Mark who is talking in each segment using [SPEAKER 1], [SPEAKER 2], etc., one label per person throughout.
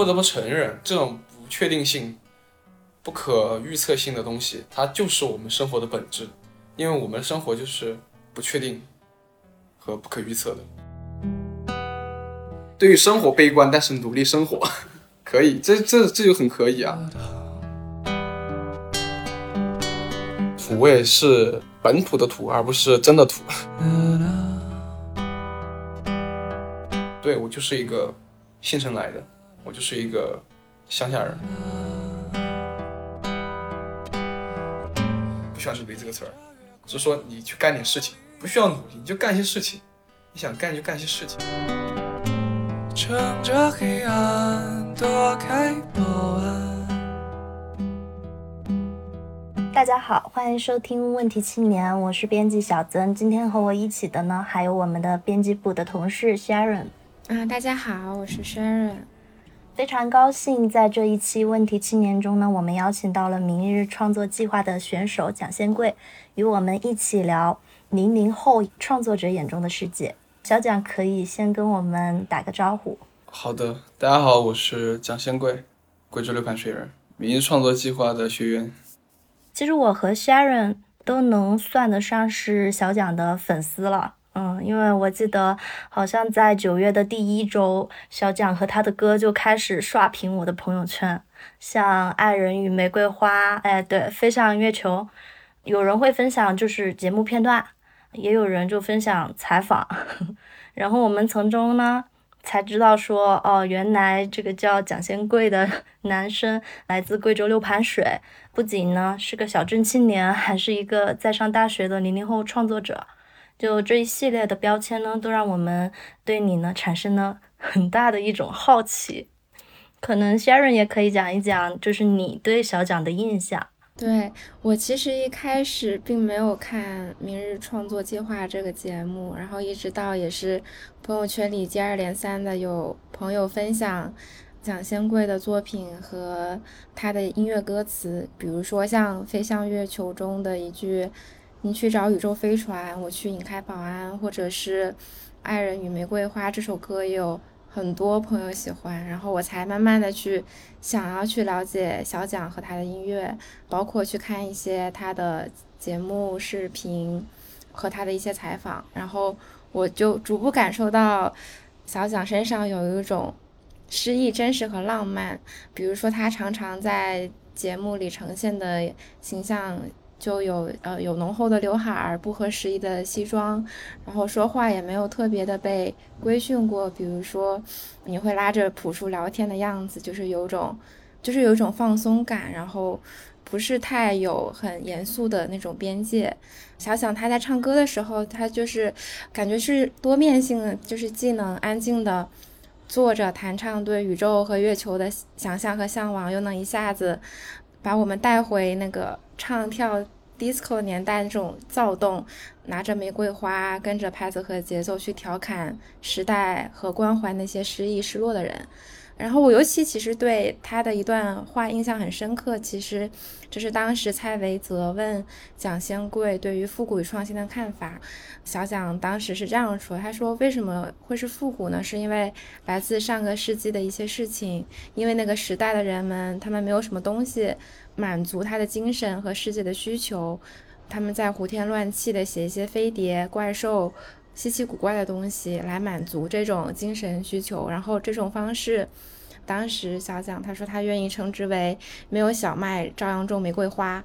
[SPEAKER 1] 不得不承认，这种不确定性、不可预测性的东西，它就是我们生活的本质，因为我们生活就是不确定和不可预测的。对于生活悲观，但是努力生活，可以，这这这就很可以啊。土味是本土的土，而不是真的土。对我就是一个县城来的，我就是一个乡下人。不需要努力这个词儿，只是说你去干点事情，不需要努力，你就干一些事情。你想干就干一些事情。乘着黑暗躲开
[SPEAKER 2] 大家好，欢迎收听《问题青年》，我是编辑小曾。今天和我一起的呢，还有我们的编辑部的同事 Sharon。
[SPEAKER 3] 啊，大家好，我是 Sharon。
[SPEAKER 2] 非常高兴在这一期《问题青年》中呢，我们邀请到了明日创作计划的选手蒋先贵，与我们一起聊零零后创作者眼中的世界。小蒋可以先跟我们打个招呼。
[SPEAKER 1] 好的，大家好，我是蒋先贵，贵州六盘水人，明日创作计划的学员。
[SPEAKER 2] 其实我和 Sharon 都能算得上是小蒋的粉丝了，嗯，因为我记得好像在九月的第一周，小蒋和他的歌就开始刷屏我的朋友圈，像《爱人与玫瑰花》，哎，对，《飞向月球》，有人会分享就是节目片段，也有人就分享采访，然后我们从中呢。才知道说哦，原来这个叫蒋先贵的 男生来自贵州六盘水，不仅呢是个小镇青年，还是一个在上大学的零零后创作者。就这一系列的标签呢，都让我们对你呢产生了很大的一种好奇。可能 Sharon 也可以讲一讲，就是你对小蒋的印象。
[SPEAKER 3] 对我其实一开始并没有看《明日创作计划》这个节目，然后一直到也是朋友圈里接二连三的有朋友分享蒋先贵的作品和他的音乐歌词，比如说像《飞向月球》中的一句“你去找宇宙飞船，我去引开保安”，或者是《爱人与玫瑰花》这首歌有。很多朋友喜欢，然后我才慢慢的去想要去了解小蒋和他的音乐，包括去看一些他的节目视频和他的一些采访，然后我就逐步感受到小蒋身上有一种诗意、真实和浪漫，比如说他常常在节目里呈现的形象。就有呃有浓厚的刘海儿，不合时宜的西装，然后说话也没有特别的被规训过。比如说，你会拉着朴树聊天的样子，就是有种，就是有一种放松感，然后不是太有很严肃的那种边界。想想他在唱歌的时候，他就是感觉是多面性的，就是既能安静的坐着弹唱对宇宙和月球的想象和向往，又能一下子。把我们带回那个唱跳 disco 年代那种躁动，拿着玫瑰花，跟着拍子和节奏去调侃时代和关怀那些失意失落的人。然后我尤其其实对他的一段话印象很深刻，其实就是当时蔡维泽问蒋先贵对于复古与创新的看法，小蒋当时是这样说，他说为什么会是复古呢？是因为来自上个世纪的一些事情，因为那个时代的人们他们没有什么东西满足他的精神和世界的需求，他们在胡天乱气的写一些飞碟怪兽。稀奇古怪的东西来满足这种精神需求，然后这种方式，当时小蒋他说他愿意称之为“没有小麦照样种玫瑰花”，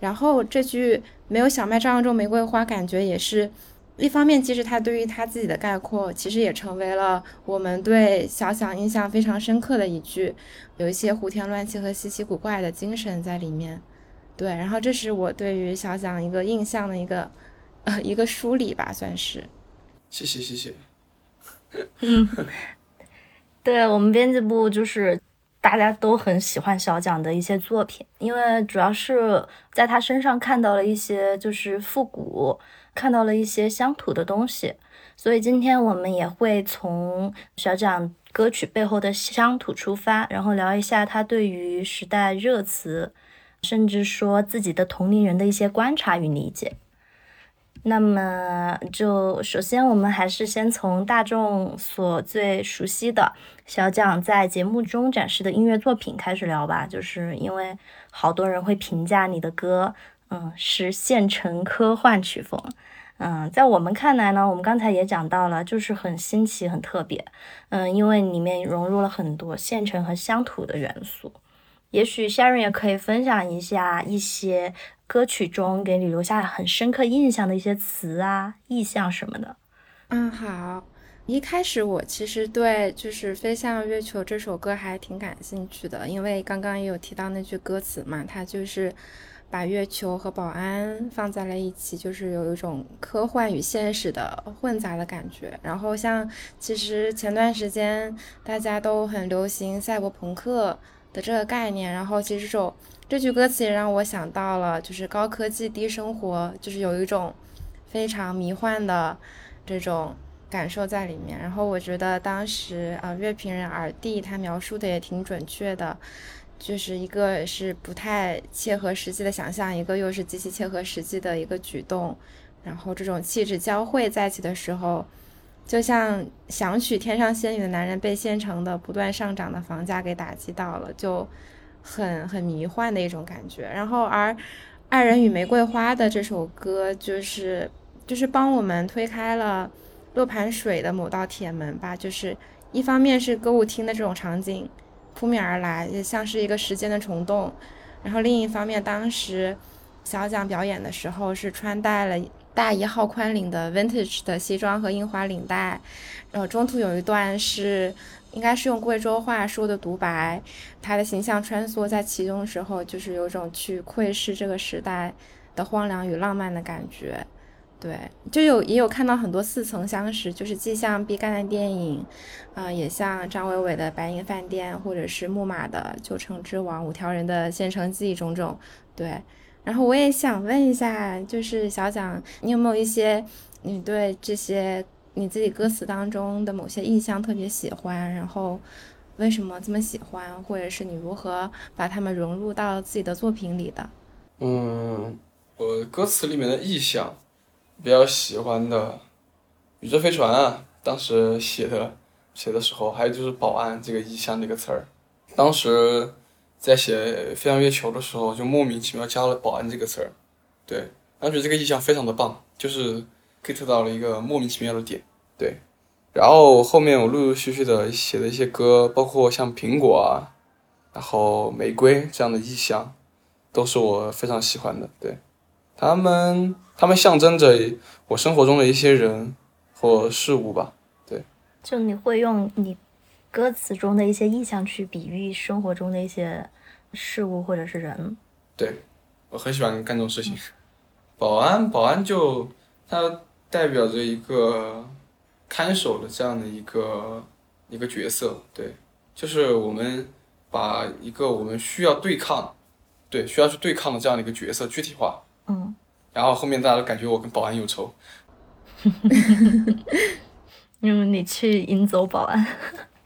[SPEAKER 3] 然后这句“没有小麦照样种玫瑰花”感觉也是一方面，其实他对于他自己的概括，其实也成为了我们对小蒋印象非常深刻的一句，有一些胡天乱气和稀奇古怪的精神在里面。对，然后这是我对于小蒋一个印象的一个呃一个梳理吧，算是。
[SPEAKER 1] 谢谢谢谢。
[SPEAKER 2] 嗯，对我们编辑部就是大家都很喜欢小蒋的一些作品，因为主要是在他身上看到了一些就是复古，看到了一些乡土的东西，所以今天我们也会从小蒋歌曲背后的乡土出发，然后聊一下他对于时代热词，甚至说自己的同龄人的一些观察与理解。那么就首先我们还是先从大众所最熟悉的小蒋在节目中展示的音乐作品开始聊吧，就是因为好多人会评价你的歌，嗯，是现成科幻曲风。嗯，在我们看来呢，我们刚才也讲到了，就是很新奇、很特别。嗯，因为里面融入了很多现成和乡土的元素。也许 Sharon 也可以分享一下一些歌曲中给你留下很深刻印象的一些词啊、意象什么的。
[SPEAKER 3] 嗯，好。一开始我其实对就是《飞向月球》这首歌还挺感兴趣的，因为刚刚也有提到那句歌词嘛，它就是。把月球和保安放在了一起，就是有一种科幻与现实的混杂的感觉。然后像其实前段时间大家都很流行赛博朋克的这个概念，然后其实这首这句歌词也让我想到了，就是高科技低生活，就是有一种非常迷幻的这种感受在里面。然后我觉得当时啊，乐评人耳帝他描述的也挺准确的。就是一个是不太切合实际的想象，一个又是极其切合实际的一个举动，然后这种气质交汇在一起的时候，就像想娶天上仙女的男人被县城的不断上涨的房价给打击到了，就很很迷幻的一种感觉。然后而《爱人与玫瑰花》的这首歌，就是就是帮我们推开了落盘水的某道铁门吧，就是一方面是歌舞厅的这种场景。扑面而来，像是一个时间的虫洞。然后另一方面，当时小蒋表演的时候是穿戴了大一号宽领的 vintage 的西装和印花领带。然后中途有一段是应该是用贵州话说的独白，他的形象穿梭在其中时候，就是有种去窥视这个时代的荒凉与浪漫的感觉。对，就有也有看到很多似曾相识，就是既像毕赣的电影，啊，也像张伟伟的《白银饭店》，或者是木马的《旧城之王》，五条人的《县城记》种种。对，然后我也想问一下，就是小蒋，你有没有一些你对这些你自己歌词当中的某些意象特别喜欢？然后为什么这么喜欢？或者是你如何把它们融入到自己的作品里的？
[SPEAKER 1] 嗯，我歌词里面的意象。比较喜欢的宇宙飞船啊，当时写的写的时候，还有就是保安这个意象这个词儿，当时在写飞向月球的时候，就莫名其妙加了保安这个词儿，对，当时这个意象非常的棒，就是 get 到了一个莫名其妙的点，对，然后后面我陆陆续续的写的一些歌，包括像苹果啊，然后玫瑰这样的意象，都是我非常喜欢的，对。他们，他们象征着我生活中的一些人或事物吧。对，
[SPEAKER 2] 就你会用你歌词中的一些意象去比喻生活中的一些事物或者是人。
[SPEAKER 1] 对，我很喜欢干这种事情。保安，保安就它代表着一个看守的这样的一个一个角色。对，就是我们把一个我们需要对抗，对，需要去对抗的这样的一个角色具体化。
[SPEAKER 2] 嗯，
[SPEAKER 1] 然后后面大家都感觉我跟保安有仇，
[SPEAKER 2] 因为你去引走保安。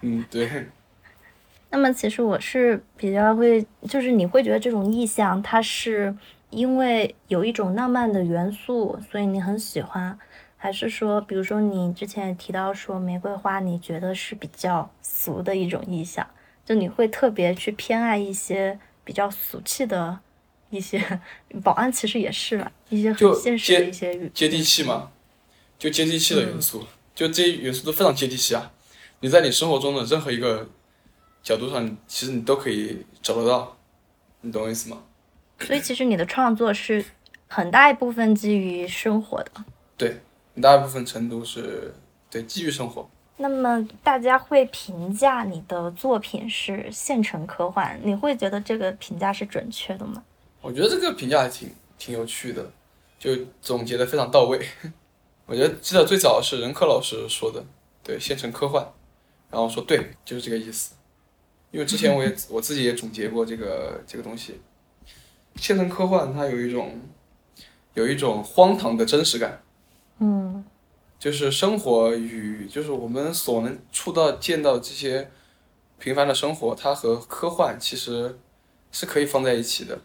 [SPEAKER 1] 嗯，对。
[SPEAKER 2] 那么其实我是比较会，就是你会觉得这种意象，它是因为有一种浪漫的元素，所以你很喜欢，还是说，比如说你之前也提到说玫瑰花，你觉得是比较俗的一种意象，就你会特别去偏爱一些比较俗气的。一些保安其实也是了一些很现实的一些
[SPEAKER 1] 接地气嘛，就接地气的元素，就这些元素都非常接地气啊！你在你生活中的任何一个角度上，其实你都可以找得到，你懂我意思吗？
[SPEAKER 2] 所以其实你的创作是很大一部分基于生活的，
[SPEAKER 1] 对，很大一部分程度是对基于生活。
[SPEAKER 2] 那么大家会评价你的作品是现成科幻，你会觉得这个评价是准确的吗？
[SPEAKER 1] 我觉得这个评价还挺挺有趣的，就总结的非常到位。我觉得记得最早是任科老师说的，对，现成科幻，然后说对，就是这个意思。因为之前我也我自己也总结过这个这个东西，现成科幻它有一种有一种荒唐的真实感，
[SPEAKER 2] 嗯，
[SPEAKER 1] 就是生活与就是我们所能触到见到这些平凡的生活，它和科幻其实是可以放在一起的。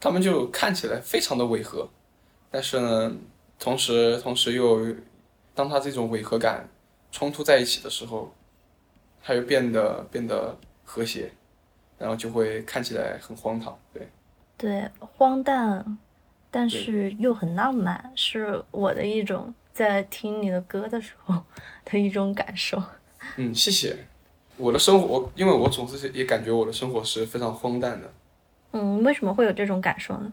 [SPEAKER 1] 他们就看起来非常的违和，但是呢，同时同时又当它这种违和感冲突在一起的时候，它又变得变得和谐，然后就会看起来很荒唐。对，
[SPEAKER 2] 对，荒诞，但是又很浪漫，是我的一种在听你的歌的时候的一种感受。
[SPEAKER 1] 嗯，谢谢。我的生活，因为我总是也感觉我的生活是非常荒诞的。
[SPEAKER 2] 嗯，为什么会有这种感受呢？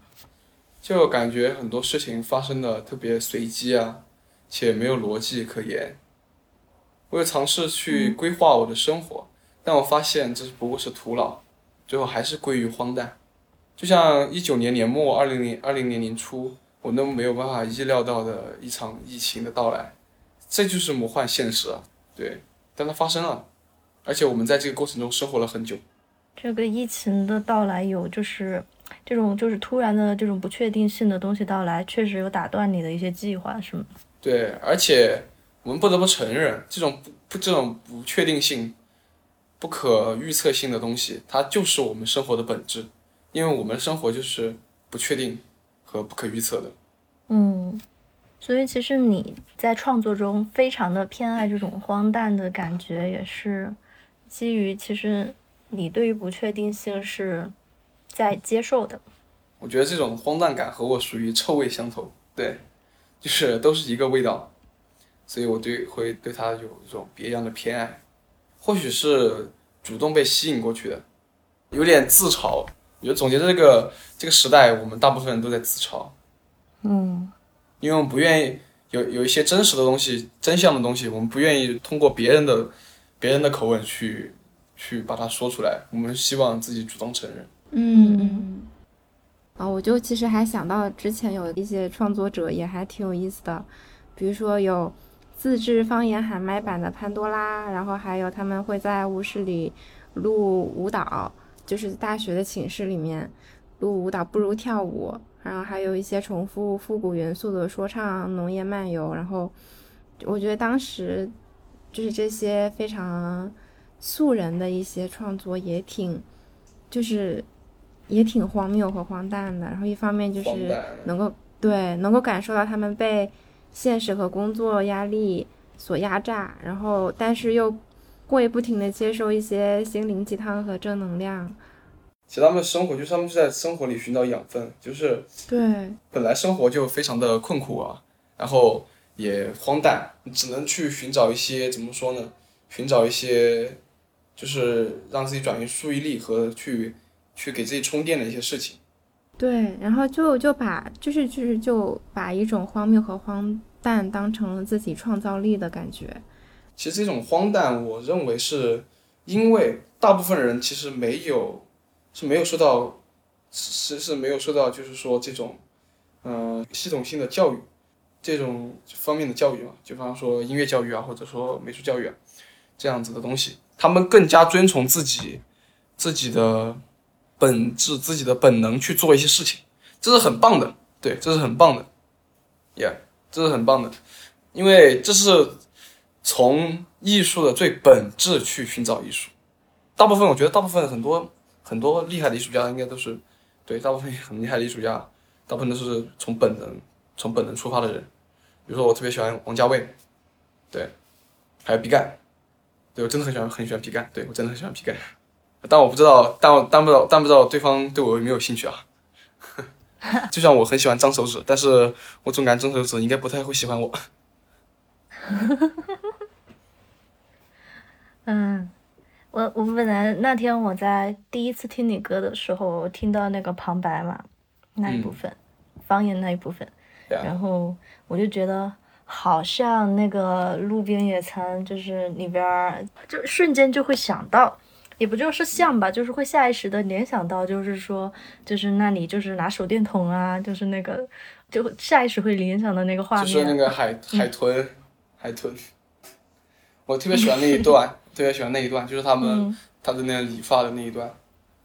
[SPEAKER 1] 就感觉很多事情发生的特别随机啊，且没有逻辑可言。我有尝试去规划我的生活，但我发现这不过是徒劳，最后还是归于荒诞。就像一九年年末、二零零二零年年初，我都没有办法意料到的一场疫情的到来，这就是魔幻现实啊！对，但它发生了。而且我们在这个过程中生活了很久。
[SPEAKER 2] 这个疫情的到来有就是这种就是突然的这种不确定性的东西到来，确实有打断你的一些计划，是吗？
[SPEAKER 1] 对，而且我们不得不承认，这种不不这种不确定性、不可预测性的东西，它就是我们生活的本质，因为我们生活就是不确定和不可预测的。
[SPEAKER 2] 嗯，所以其实你在创作中非常的偏爱这种荒诞的感觉，也是。基于其实你对于不确定性是在接受的，
[SPEAKER 1] 我觉得这种荒诞感和我属于臭味相投，对，就是都是一个味道，所以我对会对他有一种别样的偏爱，或许是主动被吸引过去的，有点自嘲。我觉得总结这个这个时代，我们大部分人都在自嘲，
[SPEAKER 2] 嗯，
[SPEAKER 1] 因为我们不愿意有有一些真实的东西、真相的东西，我们不愿意通过别人的。别人的口吻去去把它说出来，我们希望自己主动承认。
[SPEAKER 3] 嗯，啊，我就其实还想到之前有一些创作者也还挺有意思的，比如说有自制方言喊麦版的潘多拉，然后还有他们会在卧室里录舞蹈，就是大学的寝室里面录舞蹈不如跳舞，然后还有一些重复复古元素的说唱农业漫游，然后我觉得当时。就是这些非常素人的一些创作也挺，就是也挺荒谬和荒诞的。然后一方面就是能够对能够感受到他们被现实和工作压力所压榨，然后但是又会不停的接受一些心灵鸡汤和正能量。
[SPEAKER 1] 其实他们的生活就是他们是在生活里寻找养分，就是
[SPEAKER 3] 对
[SPEAKER 1] 本来生活就非常的困苦啊，然后。也荒诞，你只能去寻找一些怎么说呢？寻找一些，就是让自己转移注意力和去去给自己充电的一些事情。
[SPEAKER 3] 对，然后就就把就是就是就把一种荒谬和荒诞当成了自己创造力的感觉。
[SPEAKER 1] 其实这种荒诞，我认为是因为大部分人其实没有是没有受到是是没有受到就是说这种嗯系统性的教育。这种方面的教育嘛，就比方说音乐教育啊，或者说美术教育啊，这样子的东西，他们更加遵从自己自己的本质、自己的本能去做一些事情，这是很棒的，对，这是很棒的，Yeah，这是很棒的，因为这是从艺术的最本质去寻找艺术。大部分我觉得，大部分很多很多厉害的艺术家应该都是，对，大部分很厉害的艺术家，大部分都是从本能、从本能出发的人。比如说，我特别喜欢王家卫，对，还有毕赣，对我真的很喜欢，很喜欢毕赣，对我真的很喜欢毕赣，但我不知道，但我但不知道，但不知道对方对我有没有兴趣啊？就像我很喜欢张手指，但是我总感觉张手指应该不太会喜欢我。
[SPEAKER 2] 嗯，我我本来那天我在第一次听你歌的时候，听到那个旁白嘛，那一部分，方言那一部分。然后我就觉得好像那个路边野餐，就是里边儿就瞬间就会想到，也不就是像吧，就是会下意识的联想到，就是说，就是那里就是拿手电筒啊，就是那个，就下意识会联想到那个画面。
[SPEAKER 1] 就是那个海海豚，海豚。我特别喜欢那一段，特别喜欢那一段，就是他们他的那个理发的那一段，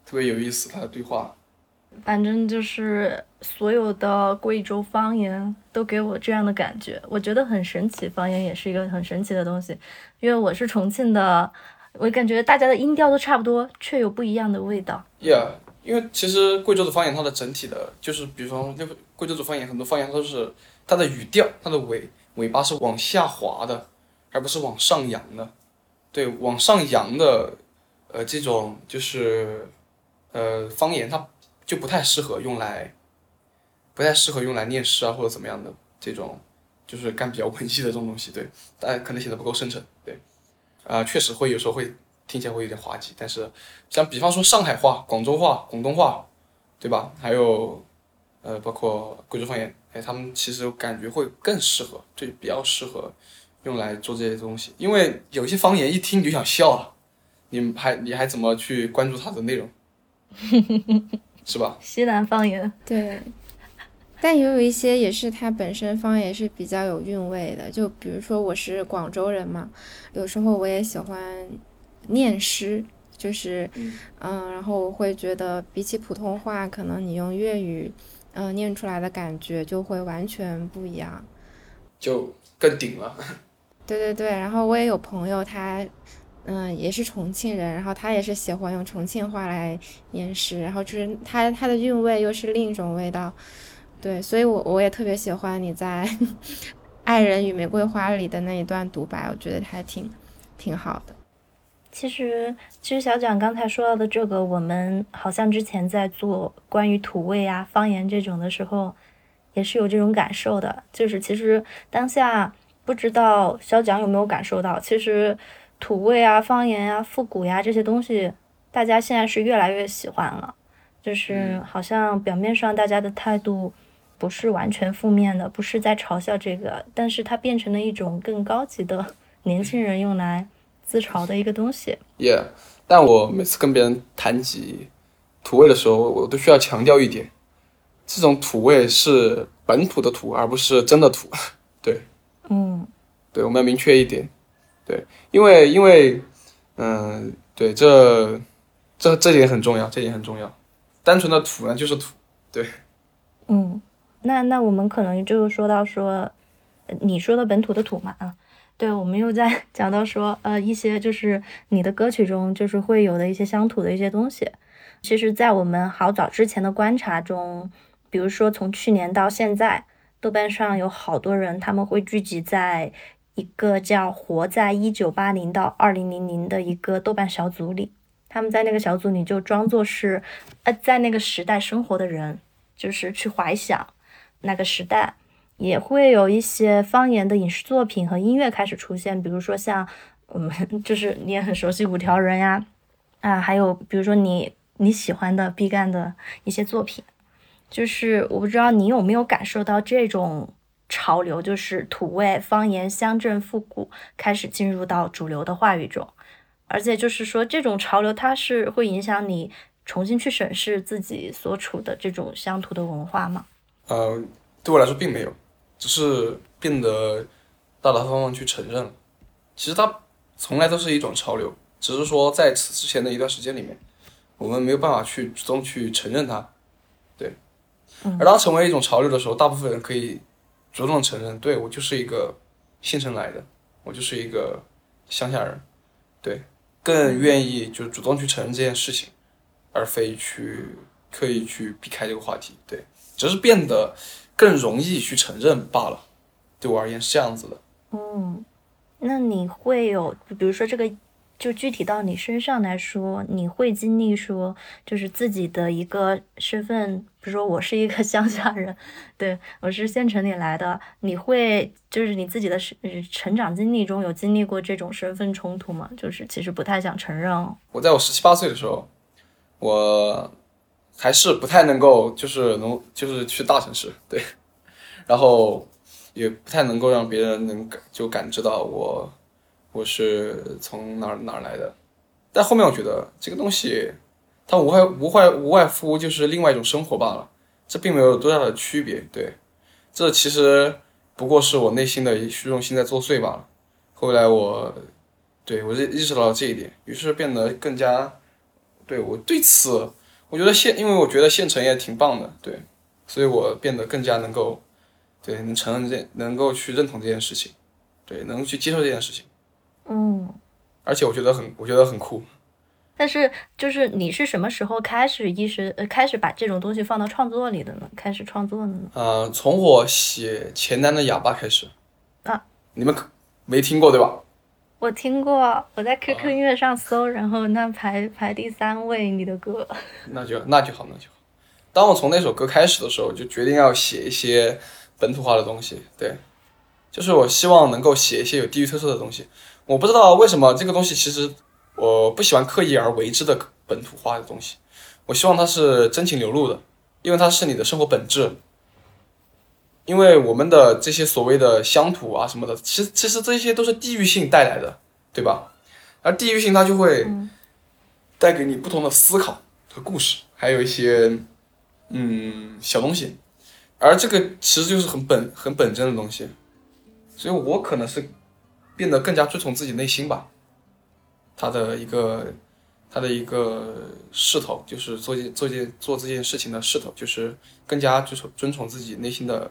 [SPEAKER 1] 特别有意思，他的对话。
[SPEAKER 2] 反正就是所有的贵州方言都给我这样的感觉，我觉得很神奇。方言也是一个很神奇的东西，因为我是重庆的，我感觉大家的音调都差不多，却有不一样的味道。
[SPEAKER 1] Yeah，因为其实贵州的方言它的整体的，就是比如说那贵州的方言，很多方言都是它的语调，它的尾尾巴是往下滑的，而不是往上扬的。对，往上扬的，呃，这种就是，呃，方言它就不太适合用来，不太适合用来念诗啊或者怎么样的这种，就是干比较文艺的这种东西。对，大家可能显得不够深沉。对，啊、确实会有时候会听起来会有点滑稽，但是像比方说上海话、广州话、广东话，对吧？还有呃，包括贵州方言，哎，他们其实感觉会更适合，就比较适合用来做这些东西，因为有些方言一听你就想笑了，你还你还怎么去关注它的内容，是吧？
[SPEAKER 2] 西南方言，
[SPEAKER 3] 对，但也有一些也是它本身方言是比较有韵味的，就比如说我是广州人嘛，有时候我也喜欢念诗，就是嗯然后我会觉得比起普通话，可能你用粤语嗯、念出来的感觉就会完全不一样。
[SPEAKER 1] 就更顶了。
[SPEAKER 3] 对对对，然后我也有朋友他。嗯，也是重庆人，然后他也是喜欢用重庆话来念诗，然后就是他他的韵味又是另一种味道，对，所以我我也特别喜欢你在《爱人与玫瑰花》里的那一段独白，我觉得还挺挺好的。
[SPEAKER 2] 其实，其实小蒋刚才说到的这个，我们好像之前在做关于土味啊、方言这种的时候，也是有这种感受的。就是其实当下不知道小蒋有没有感受到，其实土味啊、方言啊、复古呀这些东西，大家现在是越来越喜欢了。就是好像表面上大家的态度不是完全负面的，不是在嘲笑这个，但是它变成了一种更高级的 年轻人用来自嘲的一个东西。
[SPEAKER 1] Yeah，但我每次跟别人谈及土味的时候，我都需要强调一点，这种土味是本土的土，而不是真的土。对，
[SPEAKER 2] 嗯
[SPEAKER 1] 对，我们要明确一点。对，因为因为，嗯、对，这这这点很重要，这点很重要。单纯的土呢，就是土。
[SPEAKER 2] 对嗯，那那我们可能就说到说，你说的本土的土嘛啊，对，我们又在 讲到说，呃，一些就是你的歌曲中就是会有的一些乡土的一些东西。其实，在我们好早之前的观察中，比如说从去年到现在，豆瓣上有好多人他们会聚集在一个叫“活在一九八零到二零零零”的一个豆瓣小组里。他们在那个小组里就装作是，呃，在那个时代生活的人，就是去怀想那个时代，也会有一些方言的影视作品和音乐开始出现，比如说像我们 就是你也很熟悉五条人呀，啊，还有比如说你你喜欢的毕赣的一些作品，就是我不知道你有没有感受到这种潮流，就是土味方言、乡镇复古开始进入到主流的话语中，而且就是说这种潮流它是会影响你重新去审视自己所处的这种乡土的文化吗？
[SPEAKER 1] 呃，对我来说并没有，只是变得大大方方去承认了。其实它从来都是一种潮流，只是说在此之前的一段时间里面，我们没有办法去主动去承认它。对，而当成为一种潮流的时候，大部分人可以主动承认，对我就是一个县城来的，我就是一个乡下人，对，更愿意就主动去承认这件事情，而非去刻意去避开这个话题。对。只是变得更容易去承认罢了。对我而言是这样子的。
[SPEAKER 2] 嗯，那你会有，比如说这个，就具体到你身上来说，你会经历说，就是自己的一个身份，比如说我是一个 乡下人，对我是县城里来的，你会就是你自己的是成长经历中有经历过这种身份冲突吗？就是其实不太想承认哦。
[SPEAKER 1] 我在我十七八岁的时候，我还是不太能够，就是能就是去大城市，对，然后也不太能够让别人能感就感知到我我是从哪儿哪儿来的。但后面我觉得这个东西，它无外无外无外乎就是另外一种生活罢了，这并没有多大的区别。对，这其实不过是我内心的虚荣心在作祟罢了。后来我对我意意识到了这一点，于是变得更加对我对此，我觉得县，因为我觉得县城也挺棒的，对，所以我变得更加能够对能承认这，能够去认同这件事情，对，能去接受这件事情，
[SPEAKER 2] 嗯
[SPEAKER 1] 而且我觉得很，我觉得很酷，
[SPEAKER 2] 但是就是你是什么时候开始意识呃开始把这种东西放到创作里的呢？开始创作的呢？
[SPEAKER 1] 呃，从我写《前单的哑巴》开始
[SPEAKER 2] 啊，
[SPEAKER 1] 你们可没听过对吧？
[SPEAKER 2] 我听过，我在 QQ 音乐上搜，然后那排排第三位你的歌。
[SPEAKER 1] 那就那就好，那就好。当我从那首歌开始的时候，就决定要写一些本土化的东西。对，就是我希望能够写一些有地域特色的东西。我不知道为什么这个东西，其实我不喜欢刻意而为之的本土化的东西。我希望它是真情流露的，因为它是你的生活本质。因为我们的这些所谓的乡土啊什么的，其实其实这些都是地域性带来的，对吧？而地域性它就会带给你不同的思考和故事，还有一些。嗯，小东西，而这个其实就是很本很本真的东西，所以我可能是变得更加遵从自己内心吧。他的一个他的一个势头，就是做件做件做这件事情的势头，就是更加遵从遵从自己内心的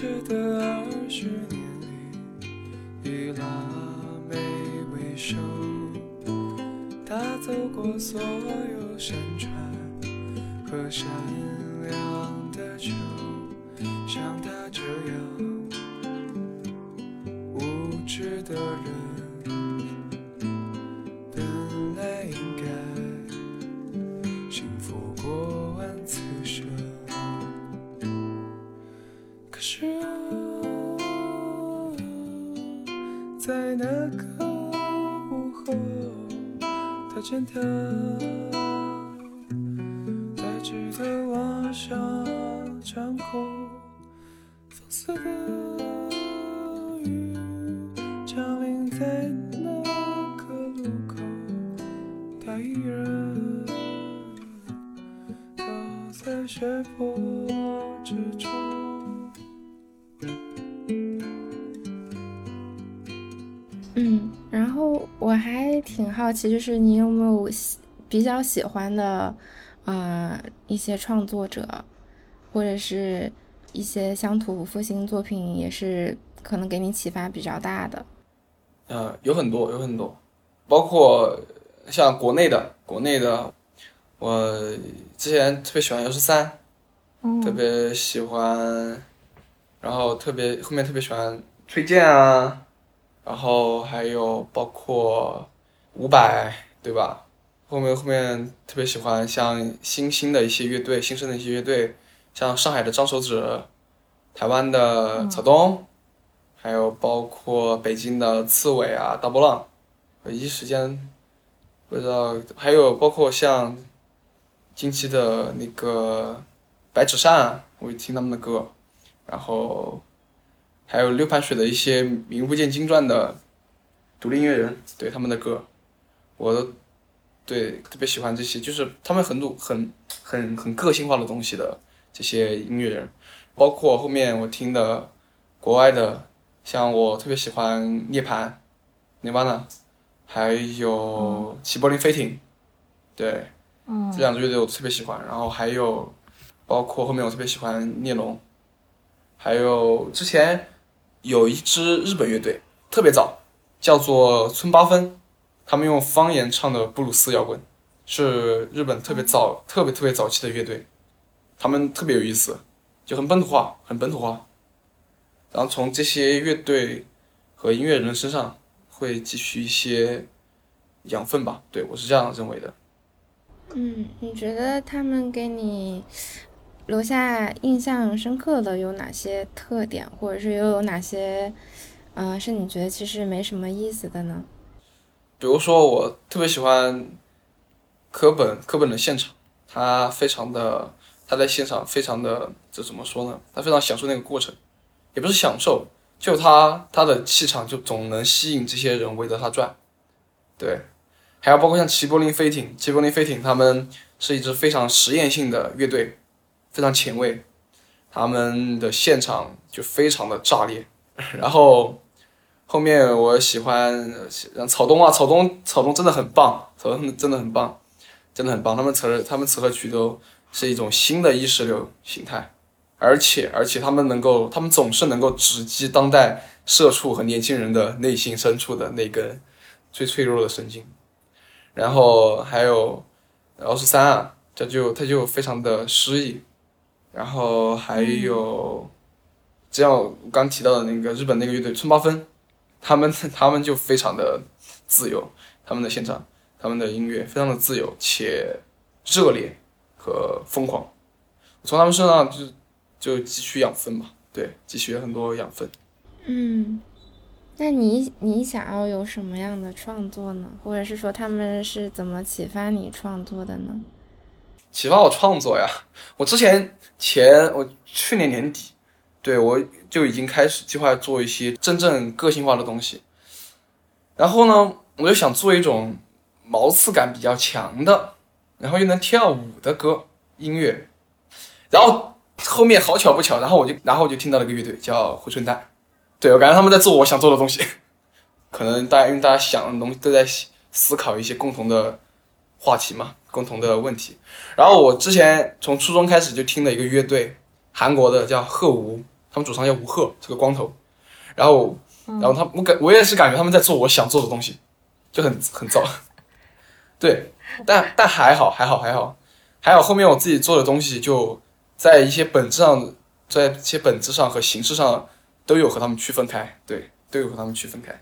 [SPEAKER 1] 活着的二十年里，以腊梅为首，他走过所有山川。和善良的丘，像他
[SPEAKER 3] 好奇，就是你有没有比较喜欢的，呃，一些创作者，或者是一些乡土复兴作品，也是可能给你启发比较大的。
[SPEAKER 1] 呃，有很多，有很多，包括像国内的，国内的，我之前特别喜欢姚十三，特别喜欢，然后特别后面特别喜欢崔健啊。然后还有包括伍佰，对吧？后面后面特别喜欢像新兴的一些乐队，新生的一些乐队，像上海的张手指，台湾的草东，还有包括北京的刺猬啊，大波浪。一时间不知道，还有包括像近期的那个白纸扇，我会听他们的歌，然后。还有六盘水的一些名不见经传的独立音乐人，对他们的歌，我都对特别喜欢这些，就是他们很多很很很个性化的东西的这些音乐人，包括后面我听的国外的，像我特别喜欢涅槃，Nirvana，还有齐柏林飞艇，对，嗯这两支乐队我特别喜欢，然后还有包括后面我特别喜欢聂龙，还有之前。有一支日本乐队特别早，叫做村八分，他们用方言唱的布鲁斯摇滚，是日本特别早、特别特别早期的乐队，他们特别有意思，就很本土化，很本土化。然后从这些乐队和音乐人身上会汲取一些养分吧，对我是这样认为的。
[SPEAKER 3] 嗯，你觉得他们给你？留下印象深刻的有哪些特点，或者是又有哪些，嗯，是你觉得其实没什么意思的呢？
[SPEAKER 1] 比如说，我特别喜欢科本，科本的现场，他非常的，他在现场非常的，这怎么说呢？他非常享受那个过程，也不是享受，就他他的气场就总能吸引这些人围着他转，对，还有包括像齐柏林飞艇，齐柏林飞艇他们是一支非常实验性的乐队，非常前卫，他们的现场就非常的炸裂。然后后面我喜欢像草东啊，草东草东真的很棒，草东真的很棒，真的很棒。他们词他们词和曲都是一种新的意识流形态，而且而且他们能够，他们总是能够直击当代社畜和年轻人的内心深处的那根最脆弱的神经。然后还有奥十三啊，这就他就非常的诗意。然后还有，这样我刚提到的那个日本那个乐队村八分，他们 他们就非常的自由，他们的现场，他们的音乐非常的自由且热烈和疯狂。从他们身上就就汲取养分吧，对，汲取了很多养分。
[SPEAKER 3] 嗯，那你你想要有什么样的创作呢？或者是说他们是怎么启发你创作的呢？
[SPEAKER 1] 启发我创作呀！我之前前我去年年底，对我就已经开始计划做一些真正个性化的东西。然后呢，我就想做一种毛刺感比较强的，然后又能跳舞的歌音乐。然后后面好巧不巧，然后我就然后我就听到了一个乐队叫回春丹，对我感觉他们在做我想做的东西。可能大家因为大家想的东西都在思考一些共同的话题嘛。共同的问题，然后我之前从初中开始就听了一个乐队，韩国的叫鹤吴，他们主唱叫吴鹤，是个光头，然后，然后他我感我也是感觉他们在做我想做的东西，就很很糟，对，但但还好还好还好还好后面我自己做的东西就在一些本质上，在一些本质上和形式上都有和他们区分开，对，都有和他们区分开。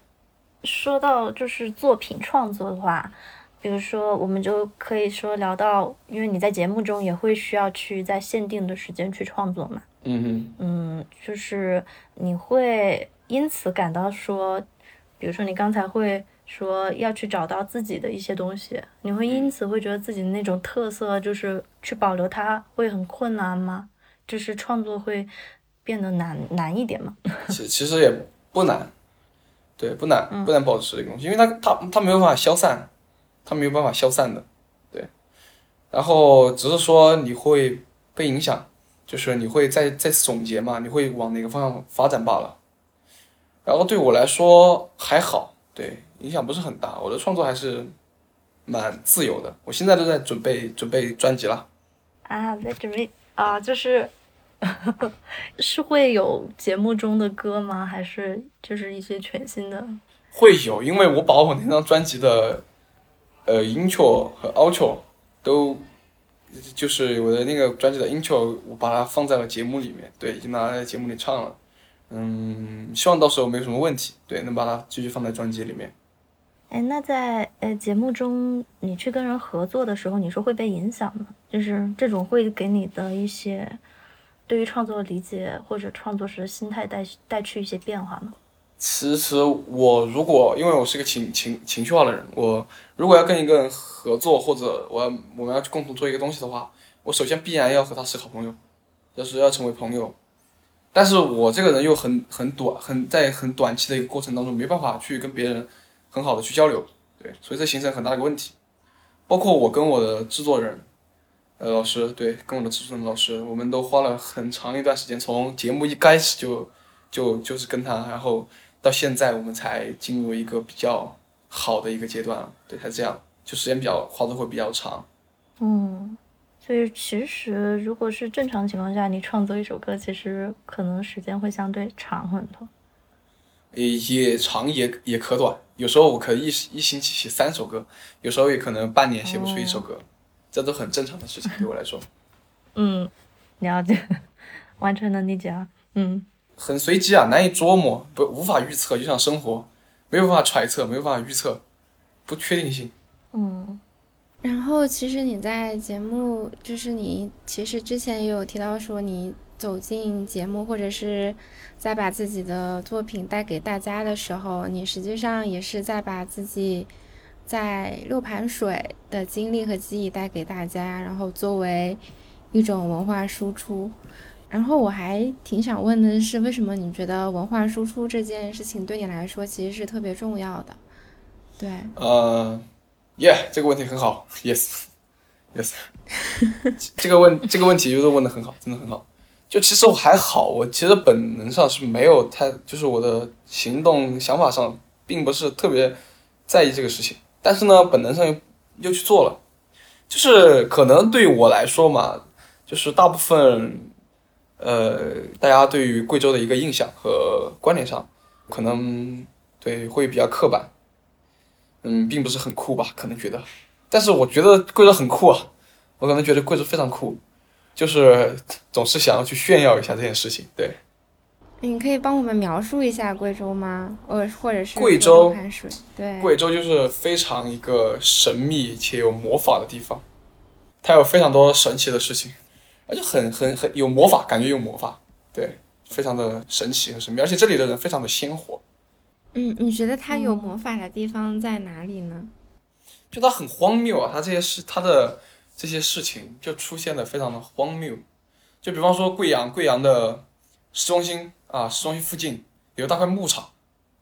[SPEAKER 2] 说到就是作品创作的话。比如说，我们就可以说聊到，因为你在节目中也会需要去在限定的时间去创作嘛。
[SPEAKER 1] 嗯嗯。
[SPEAKER 2] 嗯，就是你会因此感到说，比如说你刚才会说要去找到自己的一些东西，你会因此会觉得自己的那种特色就是去保留它会很困难吗？就是创作会变得难难一点吗？
[SPEAKER 1] 其其实也不难，对，不难，不难保持这个东西，因为它它它没有办法消散。它没有办法消散的，对，然后只是说你会被影响，就是你会再再次总结嘛，你会往哪个方向发展罢了。然后对我来说还好，对，影响不是很大，我的创作还是蛮自由的。我现在都在准备准备专辑了。
[SPEAKER 2] 啊，在准备啊，就是 是会有节目中的歌吗？还是就是一些全新的？
[SPEAKER 1] 会有，因为我把我那张专辑的。呃，intro 和 outro 都就是我的那个专辑的 intro，我把它放在了节目里面，对，已经拿在节目里唱了。嗯，希望到时候没有什么问题，对，能把它继续放在专辑里面。
[SPEAKER 2] 哎，那在呃节目中，你去跟人合作的时候，你说会被影响吗？就是这种会给你的一些对于创作理解或者创作时的心态带带去一些变化吗？
[SPEAKER 1] 其实我如果因为我是个情情情绪化的人，我如果要跟一个人合作，或者我要我们要去共同做一个东西的话，我首先必然要和他是好朋友，就是要成为朋友。但是我这个人又很很短，很在很短期的一个过程当中没办法去跟别人很好的去交流，对，所以这形成很大的一个问题。包括我跟我的制作人，呃，老师，对，跟我的制作人老师，我们都花了很长一段时间，从节目一开始就就就是跟他，然后。到现在我们才进入一个比较好的一个阶段，对，才这样，就时间比较花的会比较长。
[SPEAKER 2] 嗯，所以其实如果是正常情况下，你创作一首歌，其实可能时间会相对长很多。
[SPEAKER 1] 也也长也也可短，有时候我可以一一星期写三首歌，有时候也可能半年写不出一首歌，这都很正常的事情，对我来说。
[SPEAKER 2] 嗯，了解，完全能理解啊。嗯。
[SPEAKER 1] 很随机啊，难以捉摸，不无法预测，就像生活，没有办法揣测，没有办法预测，不确定性。
[SPEAKER 2] 嗯，
[SPEAKER 3] 然后其实你在节目，就是你其实之前也有提到说，你走进节目或者是在把自己的作品带给大家的时候，你实际上也是在把自己在六盘水的经历和记忆带给大家，然后作为一种文化输出。然后我还挺想问的是，为什么你觉得文化输出这件事情对你来说其实是特别重要的？对，
[SPEAKER 1] 呃，Yeah，这个问题很好，Yes，Yes，这个问这个问题就是问的很好，真的很好。就其实我还好，我其实本能上是没有太，就是我的行动想法上并不是特别在意这个事情，但是呢，本能上又又去做了。就是可能对于我来说嘛，就是大部分呃大家对于贵州的一个印象和观点上，可能对会比较刻板，嗯，并不是很酷吧？可能觉得，但是我觉得贵州很酷啊，我可能觉得贵州非常酷。就是总是想要去炫耀一下这件事情，对。
[SPEAKER 3] 你可以帮我们描述一下贵州吗？呃，或者是
[SPEAKER 1] 贵州，
[SPEAKER 3] 对。
[SPEAKER 1] 贵州就是非常一个神秘且有魔法的地方，它有非常多神奇的事情，而且很很很有魔法，感觉有魔法，对，非常的神奇和神秘，而且这里的人非常的鲜活。
[SPEAKER 3] 嗯，你觉得它有魔法的地方在哪里呢？
[SPEAKER 1] 就它很荒谬啊，它这些事，它的。这些事情就出现的非常的荒谬，就比方说贵阳，贵阳的市中心啊，市中心附近有一大块牧场、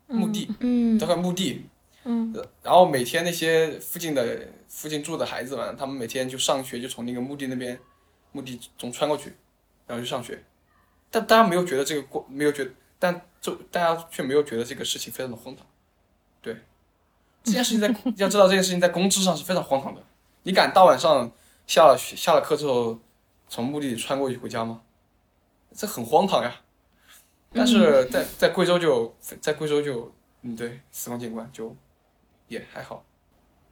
[SPEAKER 1] 墓地，
[SPEAKER 3] 嗯，
[SPEAKER 1] 大块墓地，
[SPEAKER 3] 嗯，
[SPEAKER 1] 然后每天那些附近的附近住的孩子们，他们每天就上学，就从那个墓地那边墓地中穿过去，然后去上学，但大家没有觉得这个过，没有觉，但就大家却没有觉得这个事情非常的荒唐，对，这件事情在 要知道这件事情在公知上是非常荒唐的，你敢大晚上。下了下了课之后，从墓地里穿过去回家吗？这很荒唐呀。但是在在贵州就在贵州就嗯对，司空见惯就也还好。